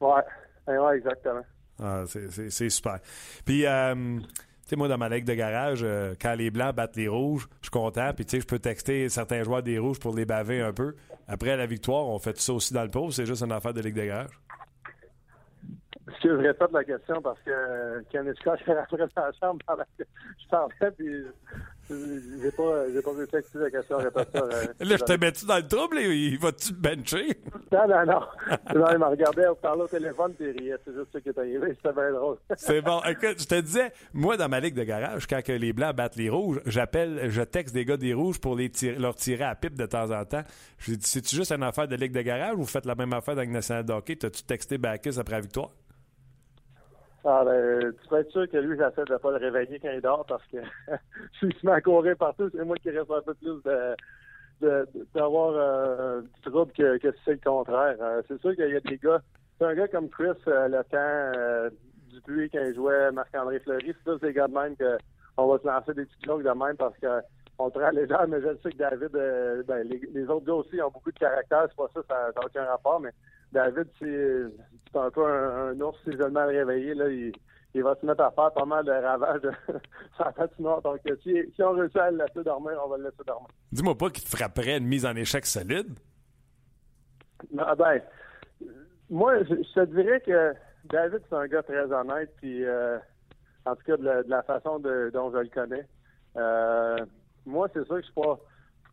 Oui, ouais, exactement. Ah, c'est super. Puis, tu sais, moi, dans ma ligue de garage, quand les Blancs battent les Rouges, je suis content. Puis, tu sais, je peux texter certains joueurs des Rouges pour les baver un peu. Après la victoire, on fait ça aussi dans le pot. C'est juste une affaire de ligue de garage? Est-ce que je répète la question parce que Ken Scott est rentré dans la chambre je parlais, puis j'ai pas, j'ai pas à expliquer la question. Répète ça. Euh, là, je te mets-tu dans le trouble et il va-tu te bencher? Non, non, non. non il m'a regardé, on parlait au téléphone, puis il riait. C'est juste ça qui est arrivé. C'était bien drôle. C'est bon. Écoute, je te disais, moi, dans ma ligue de garage, quand que les Blancs battent les Rouges, j'appelle, je texte des gars des Rouges pour les leur tirer à pipe de temps en temps. Je dis, c'est-tu juste une affaire de ligue de garage ou vous faites la même affaire dans le National de hockey? T'as-tu texté Bacchus après la victoire? Ah, ben, tu peux être sûr que lui, j'essaie de pas le réveiller quand il dort parce que je suis à courir partout, c'est moi qui reste un peu plus de d'avoir euh, du trouble que, que c'est le contraire. Euh, c'est sûr qu'il y a des gars. C'est un gars comme Chris, euh, le temps du Dupuis, quand il jouait Marc-André Fleury, c'est tous des gars de même qu'on va se lancer des petites jokes de même parce que on prend les gens, mais je sais que David, ben, les, autres gars aussi ont beaucoup de caractère, c'est pas ça, ça n'a aucun rapport, mais David, c'est un peu un, ours, si je le mal réveillé, là, il, il, va se mettre à faire pas mal de ravages sans patinoire. Donc, si, si on réussit à le laisser dormir, on va le laisser dormir. Dis-moi pas qu'il te frapperait une mise en échec solide. Ah ben, moi, je, te dirais que David, c'est un gars très honnête, puis euh, en tout cas, de la, façon dont je le connais. Euh, moi, c'est sûr que je suis pas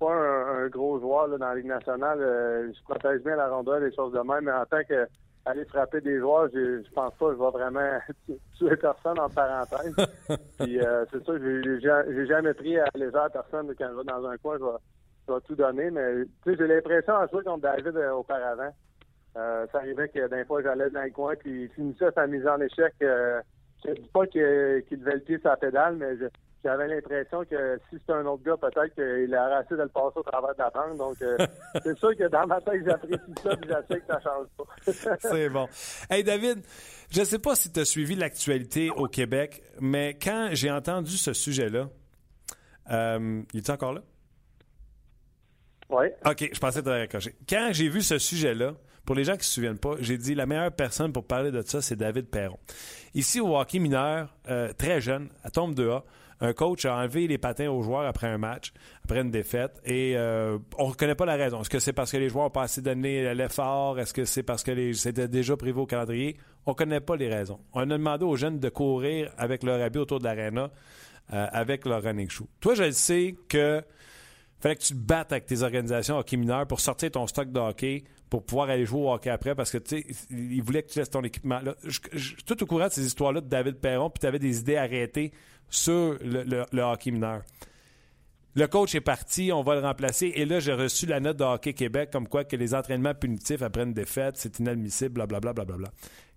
pas un, gros joueur dans la Ligue nationale. Euh, je protège bien la rondelle, des choses de même, mais en tant que aller frapper des joueurs, je, je pense pas que je vais vraiment tuer personne en parenthèse. Puis euh, c'est sûr, j'ai jamais pris à légère personne quand je vais dans un coin, je vais, tout donner. Mais j'ai l'impression à jouer contre David euh, auparavant. ça arrivait que d'un fois j'allais dans le coin puis il finissait sa mise en échec. je dis pas qu'il devait le pied la pédale, mais je, j'avais l'impression que si c'était un autre gars, peut-être qu'il a arrêté de le passer au travers de la bande. Donc, euh, c'est sûr que dans ma tête, j'apprécie ça, et j'essaie que ça change pas. c'est bon. Hey, David, je sais pas si tu as suivi l'actualité au Québec, mais quand j'ai entendu ce sujet-là, euh, il est encore là? Oui. OK, je pensais te raccrocher. Quand j'ai vu ce sujet-là, pour les gens qui ne se souviennent pas, j'ai dit la meilleure personne pour parler de ça, c'est David Perron. Ici, au hockey mineur, euh, très jeune, à tombe 2A, Un coach a enlevé les patins aux joueurs après un match, après une défaite, et euh, on ne reconnaît pas la raison. Est-ce que c'est parce que les joueurs n'ont pas assez donné l'effort? Est-ce que c'est parce que c'était déjà prévu au calendrier? On ne connaît pas les raisons. On a demandé aux jeunes de courir avec leur habit autour de l'aréna, euh, avec leur running shoe. Toi, je sais que fallait que tu te battes avec tes organisations hockey mineurs pour sortir ton stock de hockey pour pouvoir aller jouer au hockey après parce que tu ils voulaient que tu laisses ton équipement. Je, suis tout au courant de ces histoires-là de David Perron, puis tu avais des idées arrêtées sur le, hockey mineur. Le coach est parti, on va le remplacer. Et là, j'ai reçu la note de Hockey Québec comme quoi que les entraînements punitifs après une défaite, c'est inadmissible, blablabla. Bla, bla, bla,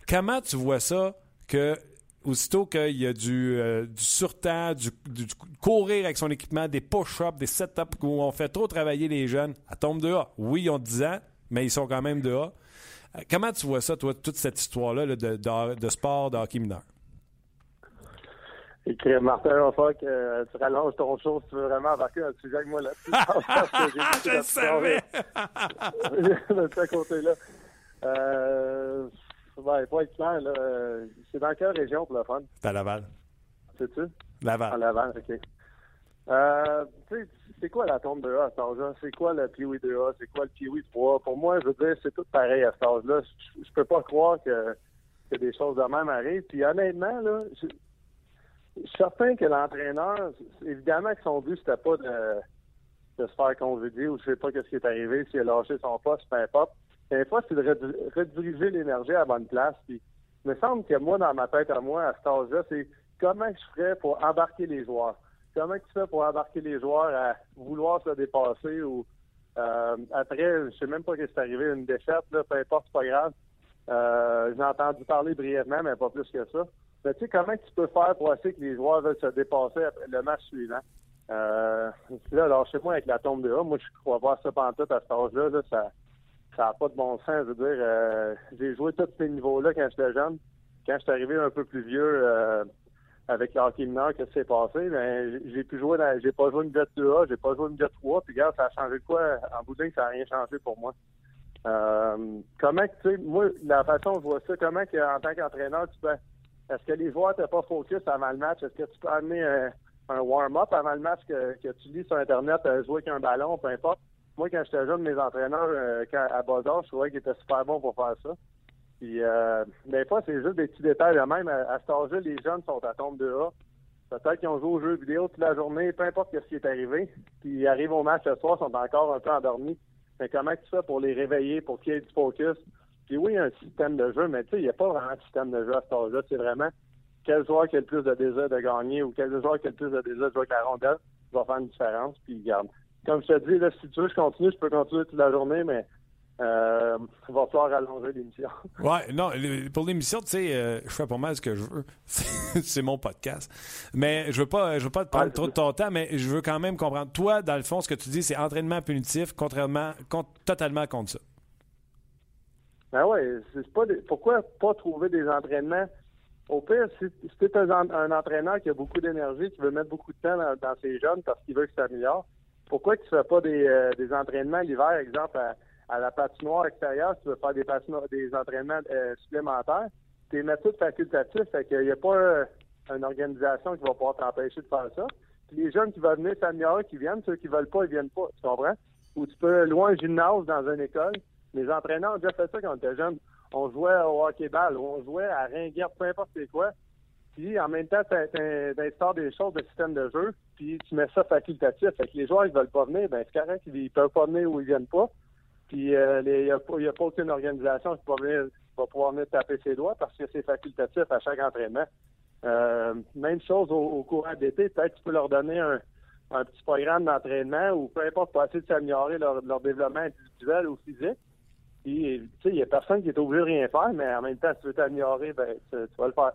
Comment tu vois ça que aussitôt qu'il y a du, euh, du du, courir avec son équipement, des push-ups, des set-ups où on fait trop travailler les jeunes, à tombe de. Oui, ils ont 10 ans, mais ils sont quand même de A. Euh, comment tu vois ça, toi, toute cette histoire-là de, de, sport, de hockey mineur? Écris, Martin, il va falloir que euh, tu rallonges ton show si tu veux vraiment embarquer le sujet avec moi là-dessus. Je le savais! de ce côté-là. Euh, ouais, pas être clair, là. C'est dans quelle région pour le fun? C'est à Laval. C'est-tu? Laval. À Laval, OK. Euh, tu sais, c'est quoi la tombe de A à cet âge-là? C'est quoi le Pee-Wee 2A? C'est quoi le Pee-Wee 3? Pour moi, je veux dire, c'est tout pareil à cet âge-là. Je, peux pas croire que, que des choses de même arrivent. Puis honnêtement, là, je, suis certain que l'entraîneur, évidemment que son but, c'était pas de, se faire congédier ou je sais pas qu'est-ce qui est arrivé, s'il a lâché son poste, peu importe. Des fois, c'est de rediriger l'énergie à la bonne place. Puis, il me semble que moi, dans ma tête à moi, à cet âge-là, c'est comment je ferais pour embarquer les joueurs? Comment tu fais pour embarquer les joueurs à vouloir se dépasser ou euh, après, je sais même pas ce qui est arrivé, une défaite, peu importe, c'est pas grave. Euh, j'ai entendu parler brièvement, mais pas plus que ça. Mais tu sais, comment tu peux faire pour essayer que les joueurs veulent se dépasser après le match suivant? Euh, là, alors chez moi, avec la tombe de A, moi, je crois pas ça pendant tout à cet âge-là. Là, ça n'a pas de bon sens. Je dire, euh, j'ai joué tous ces niveaux-là quand j'étais jeune. Quand je suis arrivé un peu plus vieux, euh, avec le hockey mineur, qu'est-ce qui s'est passé? Ben, j'ai pu jouer dans, j'ai pas joué une jet 2A, j'ai pas joué une jet 3, puis regarde, ça a changé quoi? En bout de ligne, ça n'a rien changé pour moi. Euh, comment, tu sais, moi, la façon dont je vois ça, comment en tant qu'entraîneur, tu peux, est-ce que les joueurs n'étaient pas focus avant le match? Est-ce que tu peux amener un, warm-up avant le match que, tu lis sur Internet, euh, jouer avec un ballon, peu importe? Moi, quand j'étais jeune, mes entraîneurs, euh, à bas je trouvais qu'ils étaient super bons pour faire ça. Puis, euh, des fois, c'est juste des petits détails. Même à, cet âge-là, les jeunes sont à tombe de A. Peut-être qu'ils ont joué aux jeux vidéo toute la journée, peu importe ce qui est arrivé. Puis, ils arrivent au match ce soir, sont encore un peu endormis. Mais comment tu fais pour les réveiller, pour qu'il y ait du focus? Puis oui, il y a un système de jeu, mais tu sais, il n'y a pas vraiment de système de jeu à cet âge-là. C'est vraiment quel joueur qui a le plus de désir de gagner ou quel joueur qui a le plus de désir de jouer avec la rondelle va faire une différence. Puis, garde. Comme je te dis, là, si tu veux, je continue, je peux continuer toute la journée, mais euh, il va falloir allonger l'émission. ouais, non, pour l'émission, tu sais, euh, je fais pas mal ce que je veux. c'est mon podcast. Mais je veux pas, je veux pas te prendre trop de ton temps, mais je veux quand même comprendre. Toi, dans le fond, ce que tu dis, c'est entraînement punitif, contrairement, totalement contre ça. Ben ouais, c'est pas pourquoi pas trouver des entraînements? Au pire, si, tu es un, entraîneur qui a beaucoup d'énergie, qui veut mettre beaucoup de temps dans, ses jeunes parce qu'il veut que ça améliore, pourquoi tu fais pas des, euh, des entraînements l'hiver, exemple, à, à la patinoire extérieure, tu veux faire des, des entraînements euh, supplémentaires, tes méthodes facultatives, fait qu'il n'y a pas euh, une organisation qui va pouvoir t'empêcher de faire ça. Puis les jeunes qui veulent venir s'améliorer, qui viennent, ceux qui veulent pas, ils viennent pas, tu comprends? Ou tu peux louer un gymnase dans une école. Les entraîneurs ont déjà fait ça quand on était jeunes. On jouait au hockey-ball, on jouait à ringuette, peu importe c'est quoi. Puis en même temps, tu installes des choses de système de jeu, puis tu mets ça facultatif. Fait que les joueurs, ils veulent pas venir, ben c'est correct, ils peuvent pas venir ou ils viennent pas. Puis il euh, n'y a, a, pas aucune organisation qui va, pouvoir venir taper ses doigts parce que c'est facultatif à chaque entraînement. Euh, même chose au, courant d'été, peut-être tu peux leur donner un, petit programme d'entraînement ou peu importe pour essayer de s'améliorer leur, développement individuel ou physique. Puis, tu sais, il n'y a personne qui est obligé de rien faire, mais en même temps, si tu veux t'améliorer, ben, tu, vas le faire.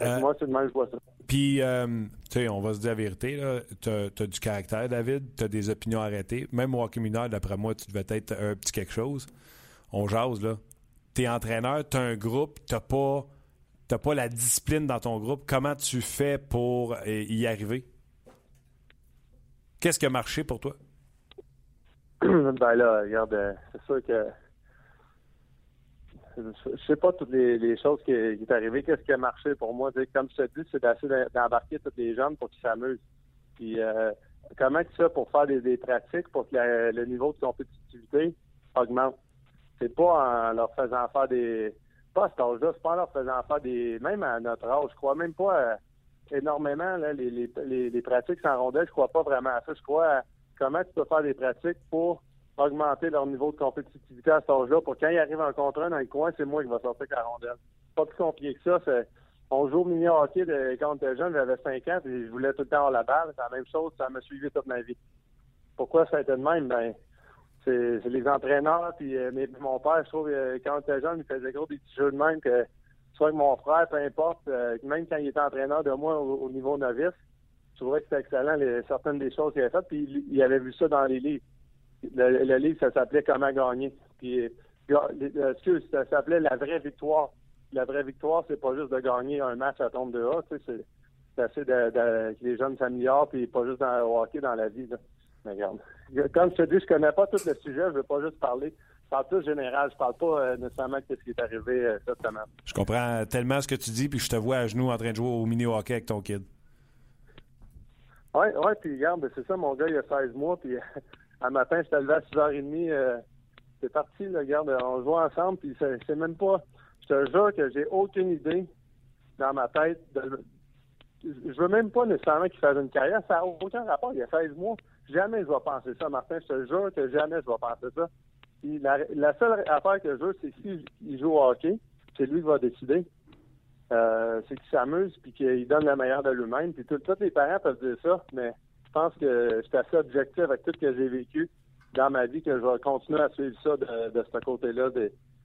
Euh, moi, c'est je vois ça. Puis, euh, tu sais, on va se dire la vérité, tu as, du caractère, David, tu as des opinions arrêtées. Même au hockey mineur, d'après moi, tu devais être un petit quelque chose. On jase, là. Tu es entraîneur, tu as un groupe, tu pas, pas la discipline dans ton groupe. Comment tu fais pour euh, y arriver? Qu'est-ce qui a marché pour toi? ben là, regarde, c'est sûr que je sais pas toutes les, choses qui, qui est qu'est-ce qui a marché pour moi. comme je te dis, c'est d'essayer d'embarquer tous les jeunes pour qu'ils s'amusent. Puis euh, comment tu fais pour faire des, pratiques pour que le niveau de compétitivité augmente? C'est pas en leur faisant faire des. Pas à cet âge-là, c'est pas en leur faisant faire des. Même à notre âge, je crois même pas euh, énormément là, les, les, les, pratiques sans rondelle, je crois pas vraiment à ça. Je crois à comment tu peux faire des pratiques pour augmenter leur niveau de compétitivité à cet âge-là pour quand ils arrivent en contre un dans le coin, c'est moi qui va sortir la rondelle. Pas plus compliqué que ça. on joue au mini hockey de, quand on était jeune, j'avais 5 ans, et je voulais tout le temps avoir la balle. C'est la même chose, ça m'a suivi toute ma vie. Pourquoi ça a été de même? Ben, c'est les entraîneurs, puis euh, mon père, je trouve, euh, quand on était jeune, il faisait gros des petits jeux de même que soit avec mon frère, peu importe, euh, même quand il était entraîneur de moi au, niveau novice, je trouvais que c'était excellent, certaines des choses qu'il avait faites, puis il, il avait vu ça dans les livres. Le, livre, ça s'appelait Comment gagner. Puis, excuse, ça s'appelait La vraie victoire. La vraie victoire, c'est pas juste de gagner un match à tombe de A, tu sais, c'est assez de, que les jeunes s'améliorent, puis pas juste dans le hockey, dans la vie. Mais regarde, comme je te dis, je connais pas tout le sujet, je veux pas juste parler. Je parle tout général, je parle pas euh, nécessairement de ce qui est arrivé euh, cette semaine. Je comprends tellement ce que tu dis, puis je te vois à genoux en train de jouer au mini-hockey avec ton kid. Oui, ouais, puis regarde, c'est ça, mon gars, il a 16 mois, puis un matin, je suis levé à 6h30. Euh, c'est parti, regarde, on joue ensemble, puis c'est même pas. Je te jure que j'ai aucune idée dans ma tête. De, je veux même pas nécessairement qu'il fasse une carrière. Ça n'a aucun rapport. Il y a 16 mois. Jamais je vais penser ça, Martin. Je te jure que jamais je vais penser ça. la, seule affaire que je veux, c'est s'il joue au hockey, c'est lui qui va décider. Euh, c'est qu'il s'amuse puis qu'il donne le meilleur de lui-même. Puis tous les parents peuvent dire ça, mais pense que je suis assez objectif avec tout ce que j'ai vécu dans ma vie, que je vais continuer à suivre ça de, ce côté-là.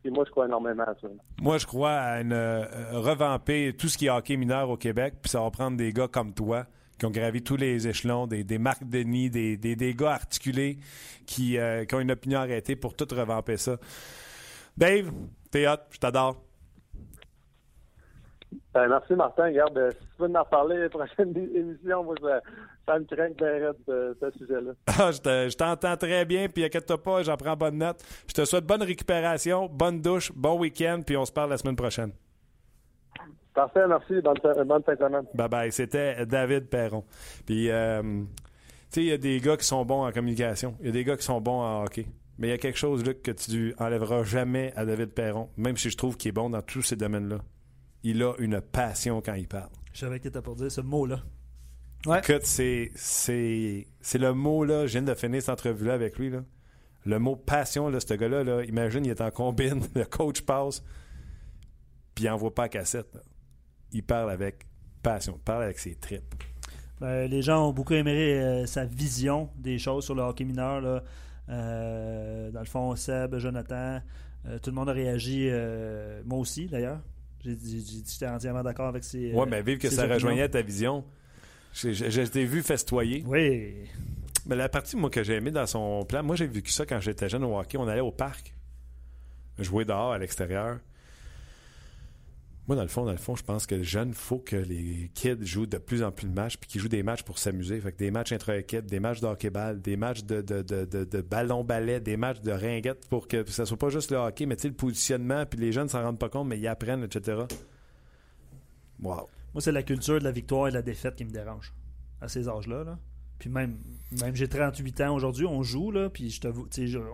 Et moi, je crois énormément à ça. Moi, je crois à une, euh, revamper tout ce qui est hockey mineur au Québec, puis ça va prendre des gars comme toi qui ont gravi tous les échelons, des, des Marc Denis, des, des, gars articulés qui, euh, qui, ont une opinion arrêtée pour tout revamper ça. Dave, t'es hot, je t'adore. Ben, merci, Martin. Regarde, euh, si tu veux en reparler la prochaine émission, moi, ça, me craint de ce, ce sujet-là. Ah, je t'entends très bien, puis inquiète-toi pas, j'en prends bonne note. Je te souhaite bonne récupération, bonne douche, bon week-end, puis on se parle la semaine prochaine. Parfait, merci. Bonne, bonne fin de semaine. Bye-bye. C'était David Perron. Puis, euh, tu sais, il y a des gars qui sont bons en communication. Il y a des gars qui sont bons en hockey. Mais il y a quelque chose, Luc, que tu enlèveras jamais à David Perron, même si je trouve qu'il est bon dans tous ces domaines-là il a une passion quand il parle. Je savais que tu pour dire ce mot-là. Ouais. Écoute, c'est, c'est, le mot-là. Je viens de finir cette entrevue-là avec lui. Là. Le mot passion, là, ce gars-là, là, imagine, il est en combine, le coach passe, puis il n'envoie pas la cassette. Il parle avec passion, il parle avec ses tripes. Ben, les gens ont beaucoup aimé euh, sa vision des choses sur le hockey mineur. Là. Euh, dans le fond, Seb, Jonathan, euh, tout le monde a réagi, moi aussi d'ailleurs. J'ai dit j'étais entièrement d'accord avec ces. Ouais, mais vive que ça rejoignait ta vision. Je, t'ai vu festoyer. Oui. Mais la partie, moi, que j'ai aimé dans son plan, moi, j'ai vécu ça quand j'étais jeune au hockey. On allait au parc, jouer dehors à l'extérieur. Moi, dans le fond, dans le fond, je pense que les jeunes, il faut que les kids jouent de plus en plus de matchs, puis qu'ils jouent des matchs pour s'amuser. Fait que des matchs intra-équipe, des matchs de hockey-ball, des matchs de, ballon-ballet, des matchs de ringuette pour que ça soit pas juste le hockey, mais le positionnement, puis les jeunes ne s'en rendent pas compte, mais ils apprennent, etc. Wow. Moi, c'est la culture de la victoire et de la défaite qui me dérange à ces âges-là. Là. Puis même, même j'ai 38 ans aujourd'hui, on joue, là, puis je te,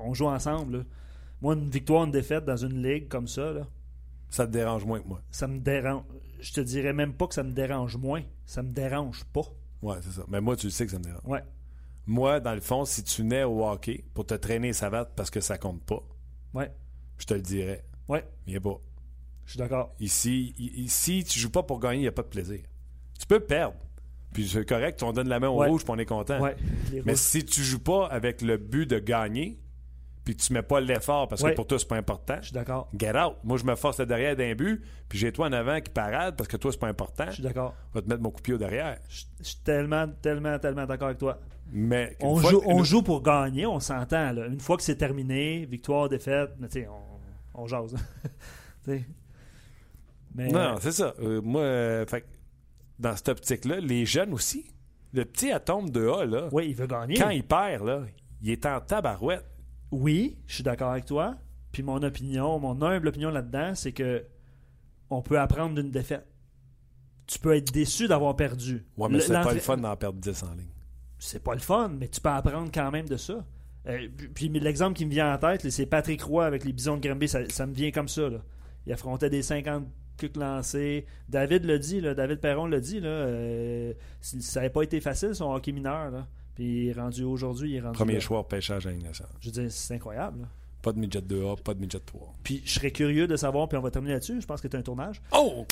on joue ensemble. Moi, une victoire, une défaite dans une ligue comme ça, là, ça te dérange moins que moi. Ça me dérange. Je te dirais même pas que ça me dérange moins. Ça me dérange pas. Ouais, c'est ça. Mais moi, tu le sais que ça me dérange. Ouais. Moi, dans le fond, si tu nais au hockey pour te traîner savate parce que ça compte pas, ouais. je te le dirais. Ouais. Viens pas. Je suis d'accord. Ici, ici, tu joues pas pour gagner, il n'y a pas de plaisir. Tu peux perdre. Puis c'est correct, on donne la main au rouge, puis on est content. Ouais, Mais si tu joues pas avec le but de gagner, puis tu mets pas l'effort parce que pour toi, c'est pas important. Je suis d'accord. Get out. Moi, je me force derrière d'un but, puis j'ai toi en avant qui parade parce que toi, c'est pas important. Je suis d'accord. Je vais te mettre mon coup de pied derrière. Je suis tellement, tellement, tellement d'accord avec toi. Mais on, joue, on joue pour gagner, on s'entend. Une fois que c'est terminé, victoire, défaite, on, on jase. Mais, non, c'est ça. Euh, moi, euh, dans cette optique-là, les jeunes aussi, le petit atome de A, là, oui, il veut gagner. quand il perd, là, il est en tabarouette. Oui, je suis d'accord avec toi. Puis mon opinion, mon humble opinion là-dedans, c'est que on peut apprendre d'une défaite. Tu peux être déçu d'avoir perdu. Ouais, mais Le- c'est pas le fun d'en perdre 10 en ligne. c'est pas le fun, mais tu peux apprendre quand même de ça. Euh, puis- l'exemple qui me vient en tête, c'est Patrick Roy avec les Bisons de Granby. Ça, ça me vient comme ça. là. Il affrontait des 50 kicks lancés. David l'a dit, là, David Perron l'a dit. Là, euh, ça n'avait pas été facile son hockey mineur. Là. Puis il est rendu aujourd'hui, il est rendu. Premier là. choix au pêchage à nationale. Je veux dire, c'est incroyable. là. Pas de midget 2A, pas de midget 3. Puis je serais curieux de savoir, puis on va terminer là-dessus. Je pense que tu un tournage. Oh!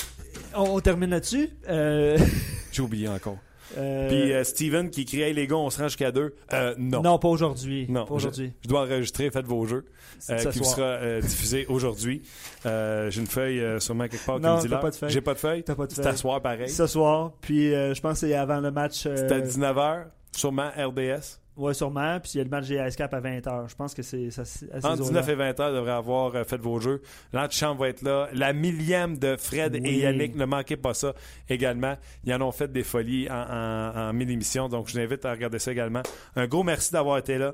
On, on termine là-dessus. Euh, J'ai oublié encore. euh, Puis euh, Steven qui crie Hey, les gars, on se rend jusqu'à deux. Euh, non. non. pas aujourd'hui. Non, Pas aujourd'hui. Je, je dois enregistrer Faites vos jeux, euh, Ce qui vous soir. sera euh, diffusé aujourd'hui. Euh, J'ai une feuille euh, sûrement quelque part Non, qui me dit l'heure. pas de feuille. J'ai pas de feuille. T'as pas de C'est feuille. à soir pareil. Ce soir. Puis euh, je pense que c'est avant le match. euh, C'est à 19h, sûrement RDS. Ouais, sûrement. Puis il y a le match des Ice Cap à 20h. Je pense que c'est Entre eaux-là. 19 et 20 heures, devrait avoir euh, fait vos jeux. L'antichambre va être là. La millième de Fred Oui. et Yannick, ne manquez pas ça également. Ils en ont fait des folies en, en, en mille émissions, donc je vous invite à regarder ça également. Un gros merci d'avoir été là.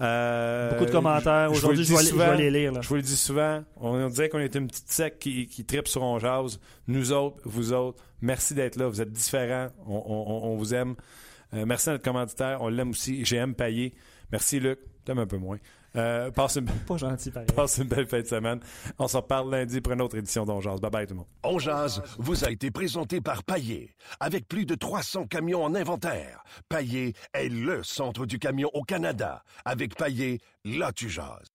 Euh, Beaucoup de commentaires. Aujourd'hui, je, vais, je les lire. Là. Je vous le dis souvent, on, on disait qu'on était une petite sec qui, qui tripe sur On Jase. Nous autres, vous autres, merci d'être là. Vous êtes différents. On, on- on vous aime. Euh, merci à notre commanditaire. On l'aime aussi. GM Payé. Merci, Luc. T'aimes un peu moins. Euh, passe, une, Pas gentil, passe une belle fin de semaine. On se reparle lundi pour une autre édition d'On Jase. Bye bye tout le monde. On jase vous a été présenté par Paillé. Avec plus de 300 camions en inventaire, Paillé est le centre du camion au Canada. Avec Paillé, là tu jases.